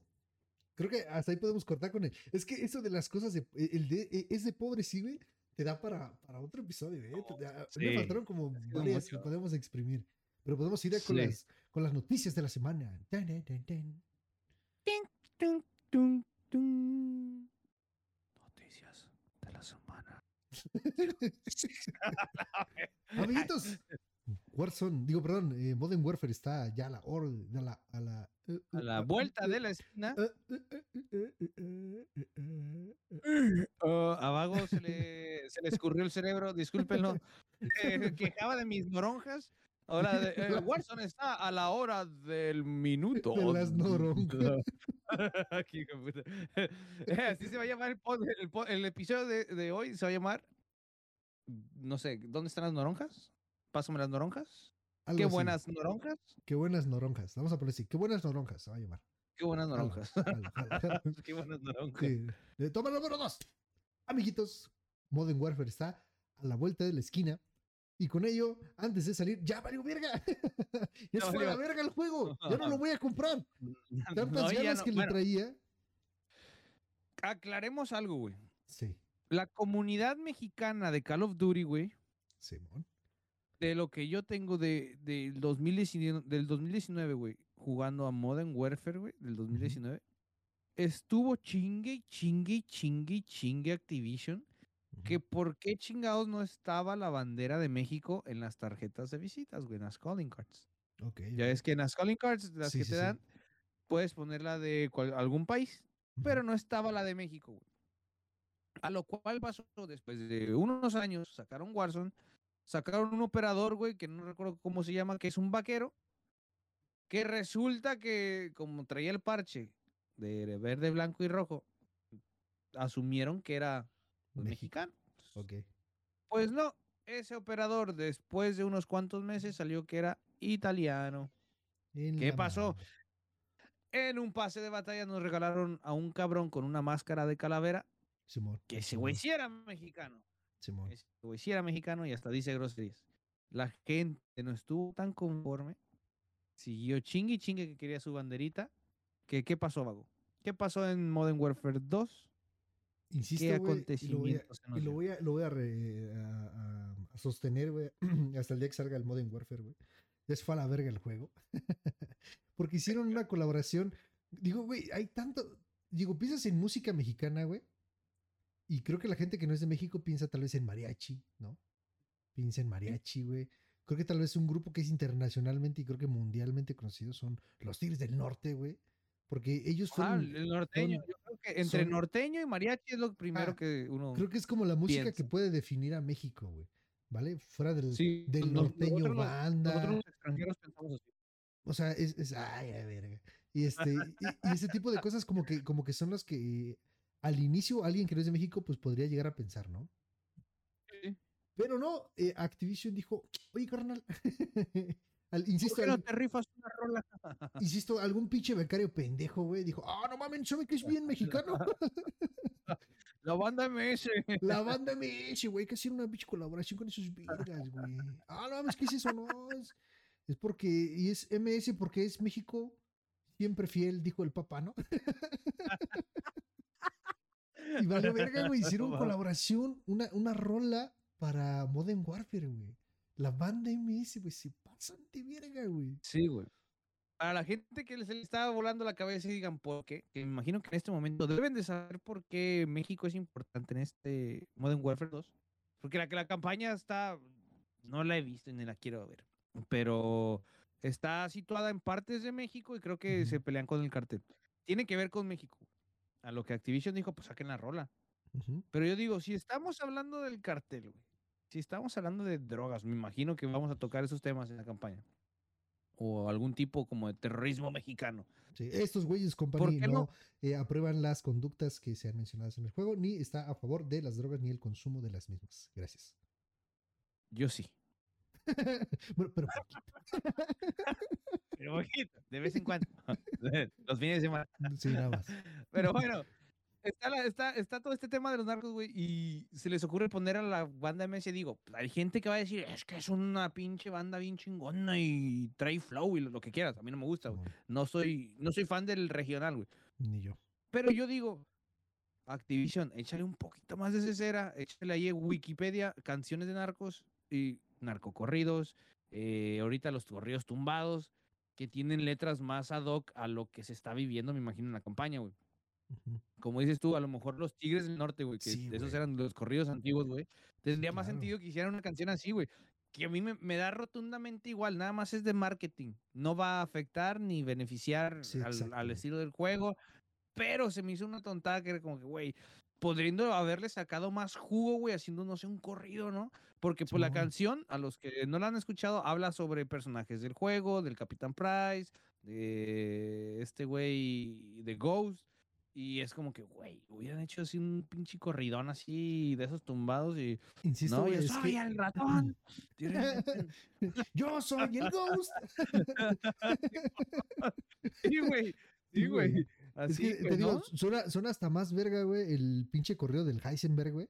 Creo que hasta ahí podemos cortar con él. Es que eso de las cosas de. e, El de e- es de pobre, sí, güey. Te da para, para otro episodio, ¿eh? Da- Me faltaron como varias que podemos exprimir. Pero podemos ir con, Sí. las, con las noticias de la semana. Tan, tan, tan, tan. Tum, tum, tum. Noticias de la semana. <laughs> <laughs> Amiguitos, Warzone, digo, perdón, eh, Modern Warfare está ya a la, or, a la, a la, eh, eh, a la vuelta de la esquina. a Vago se le, se le escurrió el cerebro, discúlpenlo. <laughs> Quejaba de mis noronjas. Ahora, de, eh, <laughs> Warzone está a la hora del minuto. De las noronjas. <laughs> Así se va a llamar el, pod, el, el episodio de, de hoy. Se va a llamar, no sé, ¿dónde están las noronjas? Pásame las noronjas. algo Qué así. buenas noronjas. Qué buenas noronjas. Vamos a poner así. Qué buenas noronjas se va a llamar. Qué buenas jalo. <laughs> Qué buenas noronjas. Sí. Eh, Toma número dos. Amiguitos, Modern Warfare está a la vuelta de la esquina. Y con ello, antes de salir, ya valió verga. <laughs> ya se fue a la verga el juego. Ya no lo voy a comprar. <laughs> Tantas No, ganas no. que le Bueno, traía. aclaremos algo, güey. Sí, La comunidad mexicana de Call of Duty, güey, Simón. De lo que yo tengo de, del 2019, del 2019, güey, jugando a Modern Warfare, güey, del 2019, estuvo chingue, chingue, chingue, chingue Activision, que por qué chingados no estaba la bandera de México en las tarjetas de visitas, güey, en las calling cards. Ok. Ya es que en las calling cards, las Sí, que sí, te sí. dan, puedes poner la de cual- algún país, pero no estaba la de México, güey. A lo cual pasó después de unos años, sacaron Warzone, sacaron un operador, güey, que no recuerdo cómo se llama, que es un vaquero, que resulta que como traía el parche de verde, blanco y rojo, asumieron que era pues, mexicano. Ok. Pues no, ese operador después de unos cuantos meses salió que era italiano. En ¿Qué pasó? madre. En un pase de batalla nos regalaron a un cabrón con una máscara de calavera, Simón. que ese güey sí era mexicano. Simón. Sí era mexicano y hasta dice groserías. La gente no estuvo tan conforme. Siguió chingue y chingue que quería su banderita. Que, ¿Qué pasó, Vago? ¿Qué pasó en Modern Warfare 2? Insisto, ¿Qué güey, y lo voy a, acontecimientos lo voy a, lo voy a, a- a- sostener, güey, <clears throat> hasta el día que salga el Modern Warfare, güey. Se fue a la verga el juego. <laughs> Porque hicieron una colaboración. Digo, güey, hay tanto. Digo, piensas en música mexicana, güey. Y creo que la gente que no es de México piensa tal vez en mariachi, ¿no? Piensa en mariachi, güey. Creo que tal vez un grupo que es internacionalmente y creo que mundialmente conocido son los Tigres del Norte, güey. Porque ellos Ah, fueron. el norteño. son- Yo creo que entre son- norteño y mariachi es lo primero Ah, que uno. Creo que es como la música que puede definir a México, güey. ¿Vale? Fuera del, Sí, del nos- norteño nosotros banda. Nosotros los extranjeros pensamos así. O sea, es, es ay, a verga. Y este, y, y ese tipo de cosas como que, como que son las que al inicio alguien que no es de México, pues podría llegar a pensar, ¿no? Sí. Pero no, eh, Activision dijo, oye, carnal, <laughs> al- ¿Por insisto, qué no al- te rifas una rola? <laughs> insisto, algún pinche becario pendejo, güey, dijo, ah, no mames, ¿sabe que es bien <laughs> mexicano? La banda MS. La banda MS, güey, que hacer una pinche colaboración con esos vergas, güey. Ah, no mames, ¿qué es eso? No, es, es porque, y es MS porque es México siempre fiel, dijo el papá, ¿no? Y valió verga, güey, <laughs> hicieron No colaboración, una, una rola para Modern Warfare, güey. La banda MS, güey, se pasan de verga, güey. Sí, güey. Para la gente que se le estaba volando la cabeza y digan por qué, que me imagino que en este momento deben de saber por qué México es importante en este Modern Warfare 2. Porque la, la campaña está, no la he visto ni la quiero ver, pero está situada en partes de México y creo que Ujú. se pelean con el cartel. Tiene que ver con México. A lo que Activision dijo, pues saquen la rola. Pero yo digo, si estamos hablando del cartel, güey, si estamos hablando de drogas, me imagino que vamos a tocar esos temas en la campaña. O algún tipo como de terrorismo mexicano. Sí, estos güeyes, company, qué no, no? eh, aprueban las conductas que sean mencionadas en el juego, ni está a favor de las drogas ni el consumo de las mismas. Gracias. Yo sí. <laughs> bueno, pero poquito. <laughs> Pero poquito, de vez en cuando. <laughs> Los fines de semana. Sí, nada más. Pero <laughs> bueno, está, la- está, está todo este tema de los narcos, güey, y se les ocurre poner a la banda MS, digo, pues, hay gente que va a decir, es que es una pinche banda bien chingona y trae flow y lo, lo que quieras. A mí no me gusta, güey. No soy, no soy fan del regional, güey. Ni yo. Pero yo digo, Activision, échale un poquito más de cera, échale ahí Wikipedia canciones de narcos y narcocorridos, eh, ahorita los corridos tumbados, que tienen letras más ad hoc a lo que se está viviendo, me imagino, en la campaña, güey. Como dices tú, a lo mejor los Tigres del Norte, güey, que Sí, esos güey. eran los corridos antiguos, güey. Tendría más sentido que hicieran una canción así, güey. Que a mí me, me da rotundamente igual, nada más es de marketing. No va a afectar ni beneficiar Sí, al, estilo del juego. Pero se me hizo una tontada que era como que, güey, podriendo haberle sacado más jugo, güey, haciendo, no sé, un corrido, ¿no? Porque pues la canción, a los que no la han escuchado, habla sobre personajes del juego, del Capitán Price, de este güey, de Ghost. Y es como que, güey, hubieran hecho así un pinche corridón así de esos tumbados y... Insisto, no, yo es soy que el <laughs> ratón. <laughs> yo soy el ghost. <laughs> sí, güey. Sí, güey. güey. es Así, que te digo, suena, suena hasta más verga, güey, el pinche correo del Heisenberg, güey.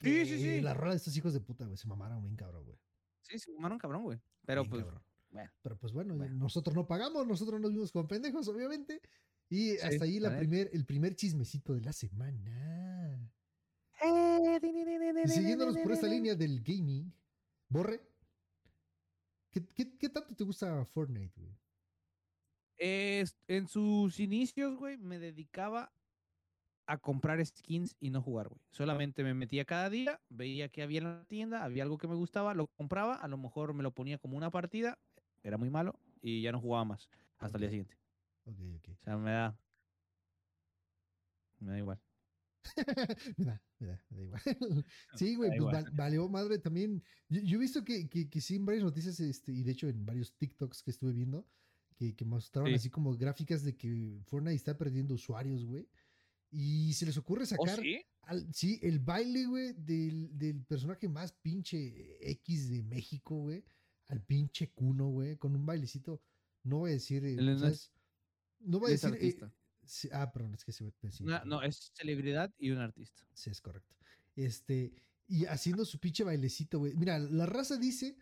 Sí, sí, que sí. La rola de estos hijos de puta, güey, se mamaron bien cabrón, güey. Sí, se fumaron cabrón, güey. Pero bien pues, cabrón. bueno. Pero pues bueno, Bueno. nosotros no pagamos, nosotros nos vimos como pendejos, obviamente. Y Sí, hasta ahí la primer, el primer chismecito de la semana. Y siguiéndonos por esta línea del gaming, Borre, ¿qué, qué, qué tanto te gusta Fortnite, güey? Es- en sus inicios, güey, me dedicaba a comprar skins y no jugar, güey. Solamente me metía cada día, veía que había en la tienda, había algo que me gustaba, lo compraba, a lo mejor me lo ponía como una partida, era muy malo y ya no jugaba más hasta el día siguiente. Ok, ok. O sea, me da. Me da igual. <laughs> me da, me da, me da igual. <laughs> <laughs> sí, güey, pues val- valió madre también. Yo, yo he visto que, que, que sí en varias noticias, este, y de hecho en varios TikToks que estuve viendo, que, que mostraron Sí. así como gráficas de que Fortnite está perdiendo usuarios, güey. Y se les ocurre ¿Oh, sacar sí? al- sí, el baile, güey, del, del personaje más pinche X de México, güey, al pinche Cuno, güey, con un bailecito. No voy a decir, eh, es- ¿sabes? No voy a es decir. eh, artista. sí, ah, perdón, es que se sí, no, es celebridad y un artista. Sí, es correcto. Este, y haciendo su pinche bailecito, güey. Mira, la raza dice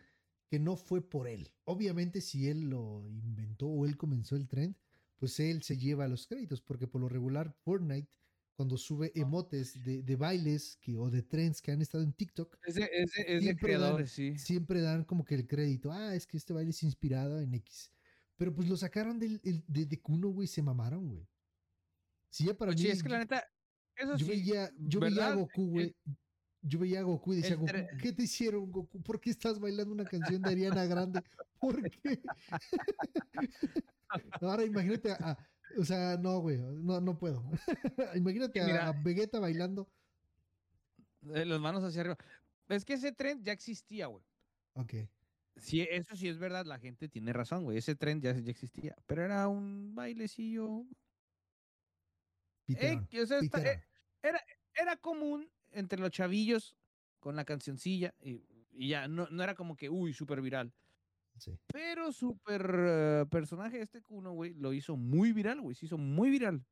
que no fue por él. Obviamente, si él lo inventó o él comenzó el trend, pues él se lleva los créditos, porque por lo regular Fortnite, cuando sube emotes de, de bailes que, o de trends que han estado en TikTok, Es de, es de- es de Siempre dan- sí. siempre dan como que el crédito. Ah, es que este baile es inspirado en X. Pero pues lo sacaron del, el- de, de Kuno, güey, se mamaron, güey. Sí, ya para Pues mí. sí, es que la neta, eso yo sí, veía, yo veía a. Goku, El- güey. Yo veía a Goku y decía, Goku, ¿qué te hicieron, Goku? ¿Por qué estás bailando una canción de Ariana Grande? ¿Por qué? <laughs> Ahora imagínate a, o sea, no, güey, no, no puedo. <laughs> imagínate a- Mira. a Vegeta bailando. eh, las manos hacia arriba. Es que ese tren ya existía, güey. Ok. Sí, eso sí es verdad, la gente tiene razón, güey. Ese tren ya, ya existía. Pero era un bailecillo. Piterón, Eh, que, o sea, está- piterón. eh, era común entre los chavillos con la cancioncilla y, y ya, no, no era como que, uy, súper viral. Sí. Pero súper eh, personaje este Kuno, güey, lo hizo muy viral, güey. Se hizo muy viral.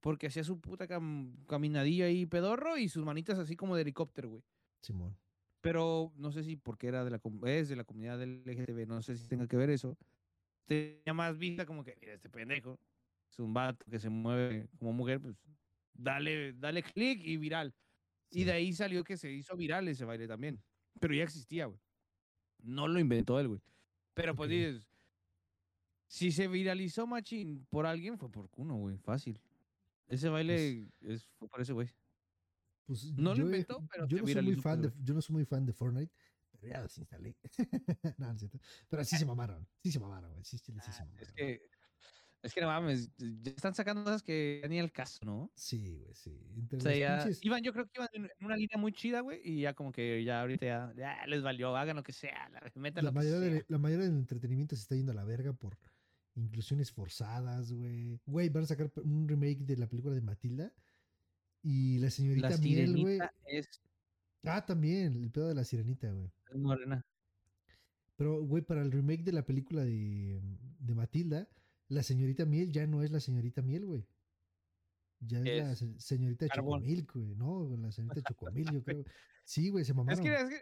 Porque hacía su puta cam- caminadilla ahí pedorro y sus manitas así como de helicóptero, güey. Simón. Pero no sé si porque era de la, es de la comunidad del LGTB, no sé si tenga que ver eso. Tenía más vista como que, mira, este pendejo es un vato que se mueve como mujer, pues dale, dale clic y viral. Y Sí. de ahí salió que se hizo viral ese baile también. Pero ya existía, güey. No lo inventó él, güey. Pero pues Ok. dices, si se viralizó Machín por alguien, fue por Kuno, güey. Fácil. Ese baile es, fue por ese güey. Pues No lo yo, inventó, pero yo no soy muy fan de, yo no soy muy fan de Fortnite, pero ya los instalé. <laughs> no, no. Pero sí se mamaron, sí se mamaron, güey. Sí, sí, sí se Ah, mamaron. es que, es que no mames, ya están sacando cosas que ni el caso, ¿no? Sí, güey, sí. Entre O sea, los ya pinches- iban, yo creo que iban en una línea muy chida, güey, y ya como que ya ahorita ya, ya les valió, hagan lo que sea, la, metan la, lo que mayoría sea. de- la mayoría del entretenimiento se está yendo a la verga por inclusiones forzadas, güey. Güey, van a sacar un remake de la película de Matilda. Y la señorita La Miel, güey. es, Ah, también, el pedo de la sirenita, güey. es morena. Pero, güey, para el remake de la película de, de Matilda, la señorita Miel ya no es la señorita Miel, güey. Ya es, la Es se- señorita Carbón. Chocomilk, güey, ¿no? La señorita Chocomilk, yo creo. Sí, güey, se Es mamaron. que, es que,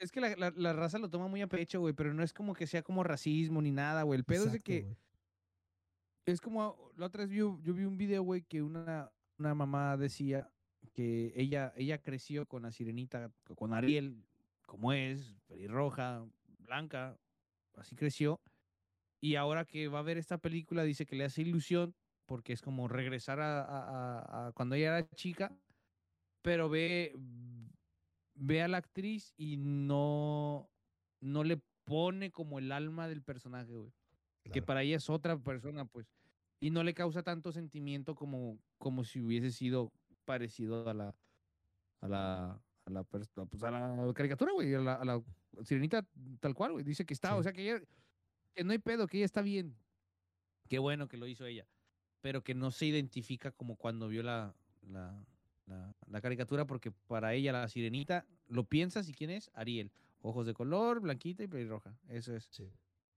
es que la, la- la raza lo toma muy a pecho, güey, pero no es como que sea como racismo ni nada, güey. El pedo es de que es como, la otra vez vi, yo vi un video, güey, que una, una mamá decía que ella, ella creció con la sirenita, con Ariel, como es, pelirroja, blanca, así creció. Y ahora que va a ver esta película, dice que le hace ilusión porque es como regresar a, a- a- a cuando ella era chica, pero ve, ve a la actriz y no, no le pone como el alma del personaje, güey que para ella es otra persona, pues, y no le causa tanto sentimiento como, como si hubiese sido parecido a la, a la, a la, pues, a la caricatura, güey, a la, a la sirenita tal cual, güey, dice que está, o sea, que ella, que no hay pedo, que ella está bien, qué bueno que lo hizo ella, pero que no se identifica como cuando vio la, la, la, la caricatura, porque para ella la sirenita, lo piensas y quién es, Ariel, ojos de color, blanquita y pelirroja, eso es. Sí.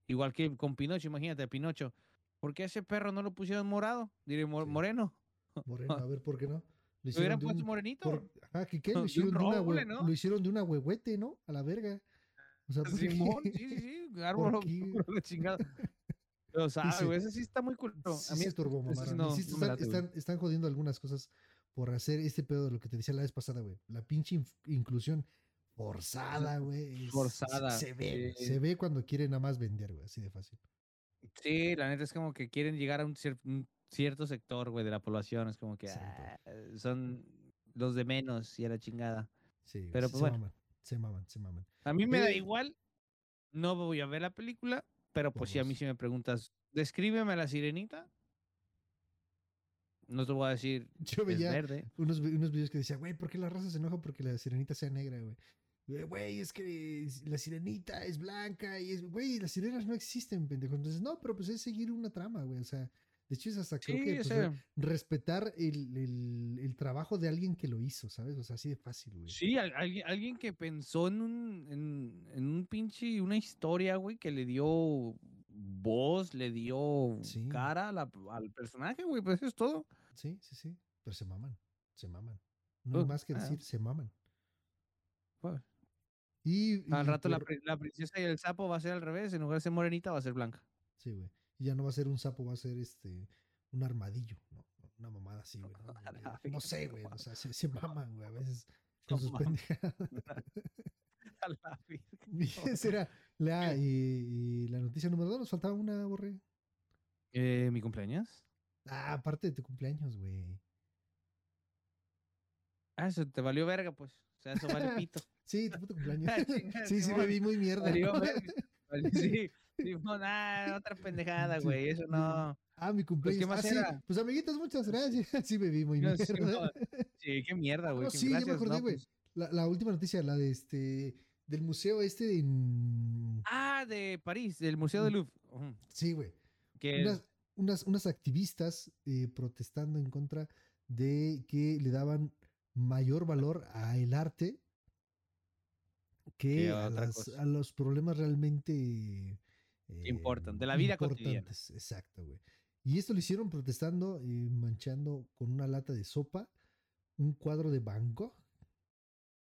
Igual que con Pinocho, imagínate, Pinocho. ¿Por qué ese perro no lo pusieron morado? Diré, "Mo- Sí. moreno. <laughs> Moreno, a ver, ¿por qué no? <laughs> Lo ¿Lo hubieran de puesto un- morenito? por- ajá, ¿qué qué? <laughs> de Lo hicieron, de una roble, ¿no? lo hicieron de una huehuete, ¿no? A la verga. O sea. Simón, sí, sí, sí. Árbol, la chingada. Pero, sabe, güey, ese sí está muy cool. Sí A mí se no- sí no me están, late, güey. están, están jodiendo algunas cosas por hacer este pedo de lo que te decía la vez pasada, güey. La pinche inclusión forzada, güey. Forzada, Se ve, se ve cuando quieren nada más vender, güey, así de fácil. Sí, la neta es como que quieren llegar a un, cier- un cierto sector, güey, de la población. Es como que ah, son los de menos y a la chingada. Sí, Pero, sí pues, se bueno. maman, se maman, se maman. A mí me da igual. No voy a ver la película, pero pues si a mí si me preguntas, descríbeme a la sirenita. No te voy a decir, Yo veía verde. unos, unos videos que decía, güey, ¿por qué la raza se enoja porque la sirenita sea negra, güey? Güey, es que la sirenita es blanca y es, güey, las sirenas no existen, pendejo. Entonces, no, pero pues es seguir una trama, güey. O sea, de hecho es hasta creo Sí, que pues, sea, respetar el, el- el trabajo de alguien que lo hizo, ¿sabes? O sea, así de fácil, güey. sí, al- alguien, alguien que pensó en un, en, en un pinche, una historia, güey, que le dio voz, le dio Sí. cara a la- al personaje, güey, pues eso es todo. Sí, sí, sí. Pero se maman, se maman. No hay Uh, más que ah. decir, se maman. Pues, Y, al y rato la, por- pri- la princesa y el sapo va a ser al revés. En lugar de ser morenita, va a ser blanca. Sí, güey. Y ya no va a ser un sapo, va a ser este un armadillo, ¿no? Una mamada así, güey. ¿no? <laughs> Sé, güey. O sea, se, se maman, güey, a veces con sus pendejadas. <laughs> A la. Y esa era la, <laughs> y, y la noticia número dos. Nos faltaba una, borre. Eh, ¿Mi cumpleaños? Ah, aparte de tu cumpleaños, güey. Ah, eso te valió verga, pues. O sea, eso vale pito. Sí, tu puto cumpleaños. <laughs> Ah, <laughs> sí, sí, me vi muy mierda. ¿no? Vale, <laughs> Sí, Simón, ah, otra pendejada, Sí. güey. Eso no. Ah, mi cumpleaños. más ah, sí. era? Pues amiguitos, muchas gracias. Sí, me vi muy No, mierda. Sí, qué mierda, güey. No, qué sí, ya me gracias, acordé, güey. pues. La, la última noticia, la de este. Del museo este en. Ah, de París, del Museo del Louvre. Sí, güey. Unas, unas, unas activistas eh, protestando en contra de que le daban mayor valor a el arte que, a las- a los problemas realmente eh, importan, de la vida cotidiana. Exacto, güey. Y esto lo hicieron protestando, eh, manchando con una lata de sopa un cuadro de Van Gogh.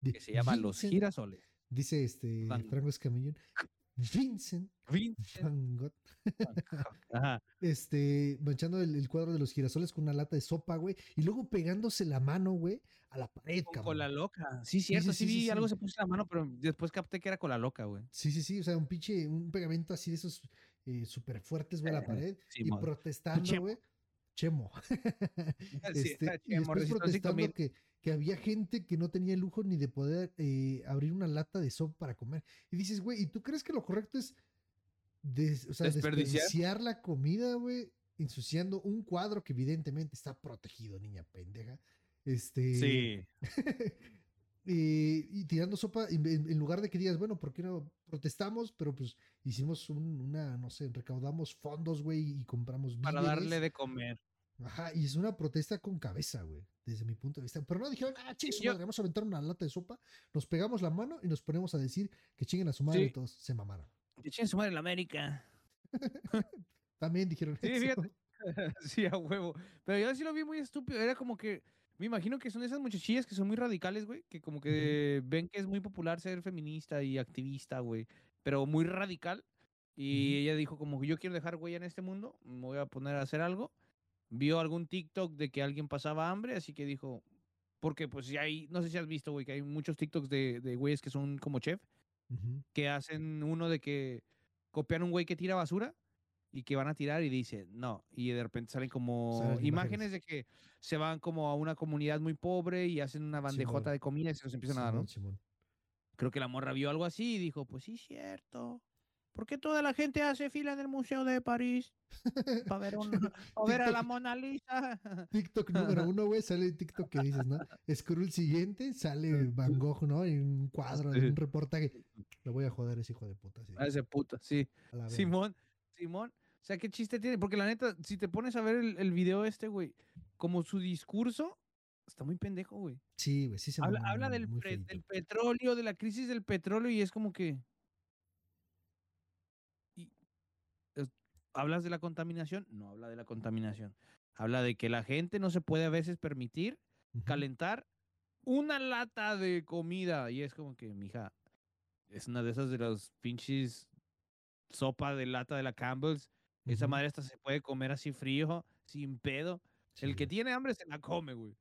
de que se llama Los Girasoles. Dice este. Franco Escamillón. Vincent Vincent Van Gogh. Van Gogh. <laughs> Ajá. este, manchando el, el cuadro de los girasoles con una lata de sopa, güey, y luego pegándose la mano, güey, a la pared, Con cola loca. Sí, cierto, sí, sí, sí, vi algo se puso en la mano, pero después capté que era cola loca, güey. Sí, sí, sí, o sea, un pinche, un pegamento así de esos eh, súper fuertes, güey, a la pared, y protestando, güey. Chemo. Sí, Este, y Chemo, después protestando que, que había gente que no tenía el lujo ni de poder eh, abrir una lata de sopa para comer. Y dices, güey, ¿y tú crees que lo correcto es des- o sea, ¿Desperdiciar? desperdiciar la comida, güey? Ensuciando un cuadro que evidentemente está protegido, niña pendeja. Este. Sí. <laughs> y tirando sopa, en, lugar de que digas, bueno, ¿por qué no protestamos? Pero pues hicimos un- una, no sé, recaudamos fondos, güey, y compramos Para víveres. darle de comer. Ajá, y es una protesta con cabeza, güey, desde mi punto de vista. Pero no dijeron, ah, Yo- madre, vamos a aventar una lata de sopa, nos pegamos la mano y nos ponemos a decir que chinguen a su madre Sí. y todos se mamaron. Que chinguen su madre en la América. <laughs> También dijeron Sí, eso. fíjate. <laughs> sí, a huevo. Pero yo sí lo vi muy estúpido. Era como que. Me imagino que son esas muchachillas que son muy radicales, güey. Que como que ven que es muy popular ser feminista y activista, güey. Pero muy radical. Y Ujú. ella dijo como que yo quiero dejar huella en este mundo. Me voy a poner a hacer algo. Vio algún TikTok de que alguien pasaba hambre. Así que dijo. Porque pues ya hay. No sé si has visto, güey, que hay muchos TikToks de, de güeyes que son como chef. Que hacen uno de que copian un güey que tira basura y que van a tirar y dice no. Y de repente salen como Salen imágenes. imágenes. de que se van como a una comunidad muy pobre y hacen una bandejota de comida y se los empiezan a dar, ¿no? Creo que la morra vio algo así y dijo, pues sí, cierto. ¿Por qué toda la gente hace fila en el Museo de París para ver, un- <laughs> pa' ver a la. Mona Lisa? TikTok número uno, güey, sale el TikTok que dices, ¿no? Scroll siguiente, sale Van Gogh, ¿no? En un cuadro, en un reportaje. Le voy a joder a ese hijo de puta. sí, A ese puto, sí. Simón, Simón. O sea, ¿qué chiste tiene? Porque la neta, si te pones a ver el, el video este, güey, como su discurso, está muy pendejo, güey. Sí, güey, sí se Habla, habla del, pre- del petróleo, de la crisis del petróleo, y es como que. y, es- ¿Hablas de la contaminación? No habla de la contaminación. Habla de que la gente no se puede a veces permitir calentar una lata de comida. Y es como que, mija, es una de esas de los pinches sopa de lata de la Campbell's. Esa madre hasta se puede comer así frío, sin pedo. El que tiene hambre se la come, güey.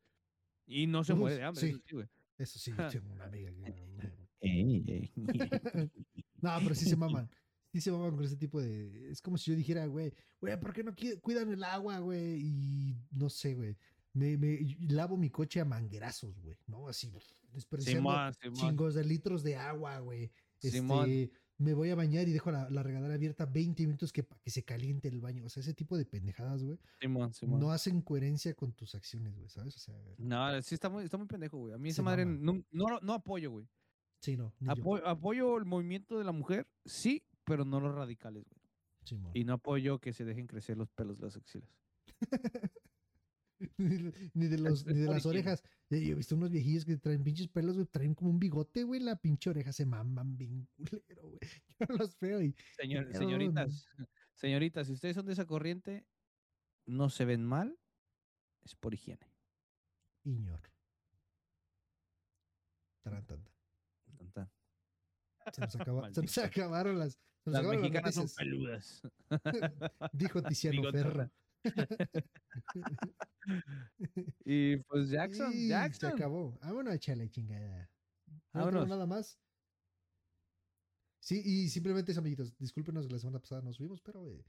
Y no se Uf, muere de hambre, sí. eso sí, güey. Eso sí, yo tengo una amiga que... <laughs> <laughs> No, pero sí se maman. Sí se maman con ese tipo de... Es como si yo dijera, güey, güey, ¿por qué no cuidan el agua, güey? Y no sé, güey. Me, me lavo mi coche a manguerazos, güey, ¿no? Así, desperdiciando Simón, Simón. chingos de litros de agua, güey. Este, me voy a bañar y dejo la, la regadera abierta 20 minutos que, que se caliente el baño. O sea, ese tipo de pendejadas, güey, Simón, Simón. no hacen coherencia con tus acciones, güey, ¿sabes? O sea, No, sí está muy, está muy pendejo, güey. A mí esa madre no, no, no apoyo, güey. sí, no. yo. Apoyo el movimiento de la mujer, sí, pero no los radicales, güey. Simón. Y no apoyo que se dejen crecer los pelos de las axilas. <laughs> ni, de- ni de los, ni de las orejas. Yo he visto unos viejillos que traen pinches pelos, güey, traen como un bigote, güey, la pinche oreja se maman bien culero, güey. <laughs> Yo los veo y Señor- señoritas, señoritas, si ustedes son de esa corriente, no se ven mal, es por higiene. iñor. Taran, tan, tan. Tan, Se nos, <laughs> acaba- se nos acabaron las, Las mexicanas son peludas. <laughs> Dijo Tiziano. Ferro. <laughs> Y pues Jackson, Y Jackson. Se acabó. Vámonos a echarle chingada. No tengo Vámonos. nada más. Sí, y simplemente eso, amiguitos. Discúlpenos que la semana pasada nos subimos, pero eh,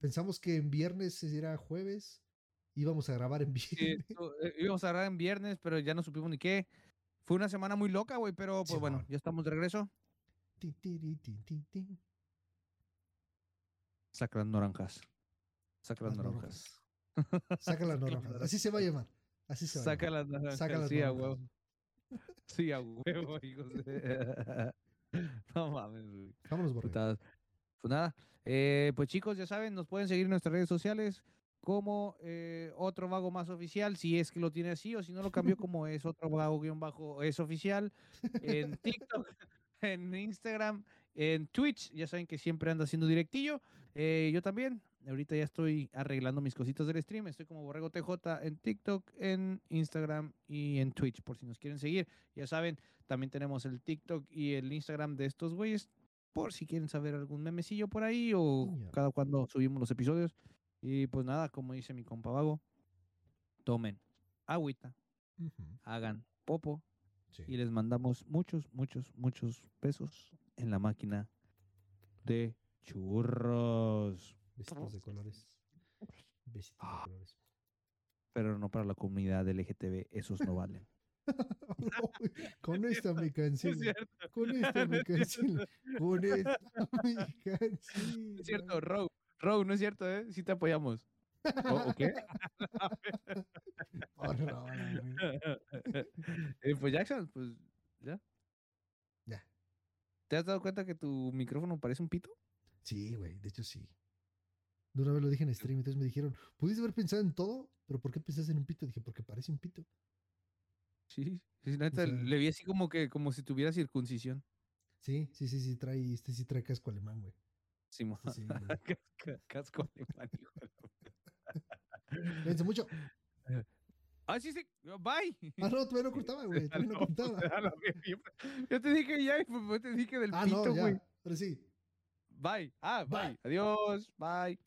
pensamos que en viernes era jueves. Íbamos a grabar en Sí, viernes. esto- eh, íbamos a grabar en viernes, pero ya no supimos ni qué. Fue una semana muy loca, güey, pero pues bueno, ya estamos de regreso. Tin. Saca las naranjas. Saca las Las naranjas. naranjas. Saca las <laughs> naranjas. Así se va a llamar. Así se va a llamar. las naranjas. Saca las sí, a huevo. <laughs> Sí, a huevo, hijos de... <laughs> No mames. Vámonos. Putadas. Pues nada, eh, pues chicos, ya saben, nos pueden seguir en nuestras redes sociales como eh, otro vago más oficial, si es que lo tiene así, o si no lo cambió como es otro vago guion bajo es oficial, en TikTok, en Instagram, en Twitch, ya saben que siempre anda haciendo directillo, eh, yo también, ahorita ya estoy arreglando mis cositas del stream, estoy como Borrego TJ en TikTok, en Instagram y en Twitch, por si nos quieren seguir, ya saben, también tenemos el TikTok y el Instagram de estos güeyes, por si quieren saber algún memecillo por ahí o cada cuando subimos los episodios. Y pues nada, como dice mi compa vago, tomen agüita, hagan popo sí. y les mandamos muchos, muchos, muchos besos en la máquina de churros. Besitos de colores. Besitos Ah. de colores. Pero no para la comunidad LGTB, esos no valen. <laughs> Con esta me cancela. Con esta me cancela. Con esta me cancela. es cierto, Row. Row, no es cierto, ¿eh? Sí te apoyamos. <laughs> ¿O, o qué? <laughs> Eh, pues Jackson, pues ya. Ya. ¿Te has dado cuenta que tu micrófono parece un pito? Sí, güey, de hecho sí. De una vez lo dije en stream, entonces me dijeron, ¿pudiste haber pensado en todo? ¿Pero por qué pensaste en un pito? Dije, porque parece un pito. Sí, sí, neta, sea- le vi así como que como si tuviera circuncisión. Sí, sí, sí, sí, trae, este sí trae casco alemán, güey. Simón. Sí, sí, <laughs> Casco alemán, Cuídense mucho. Ah, sí, sí. Bye. Ah, no, todavía no cortaba, güey. <laughs> Todavía no No, <laughs> yo- Yo te dije ya, yo te dije del Ah, pito, güey. Ahora sí. Bye. Ah, Bye. bye. Adiós. Bye.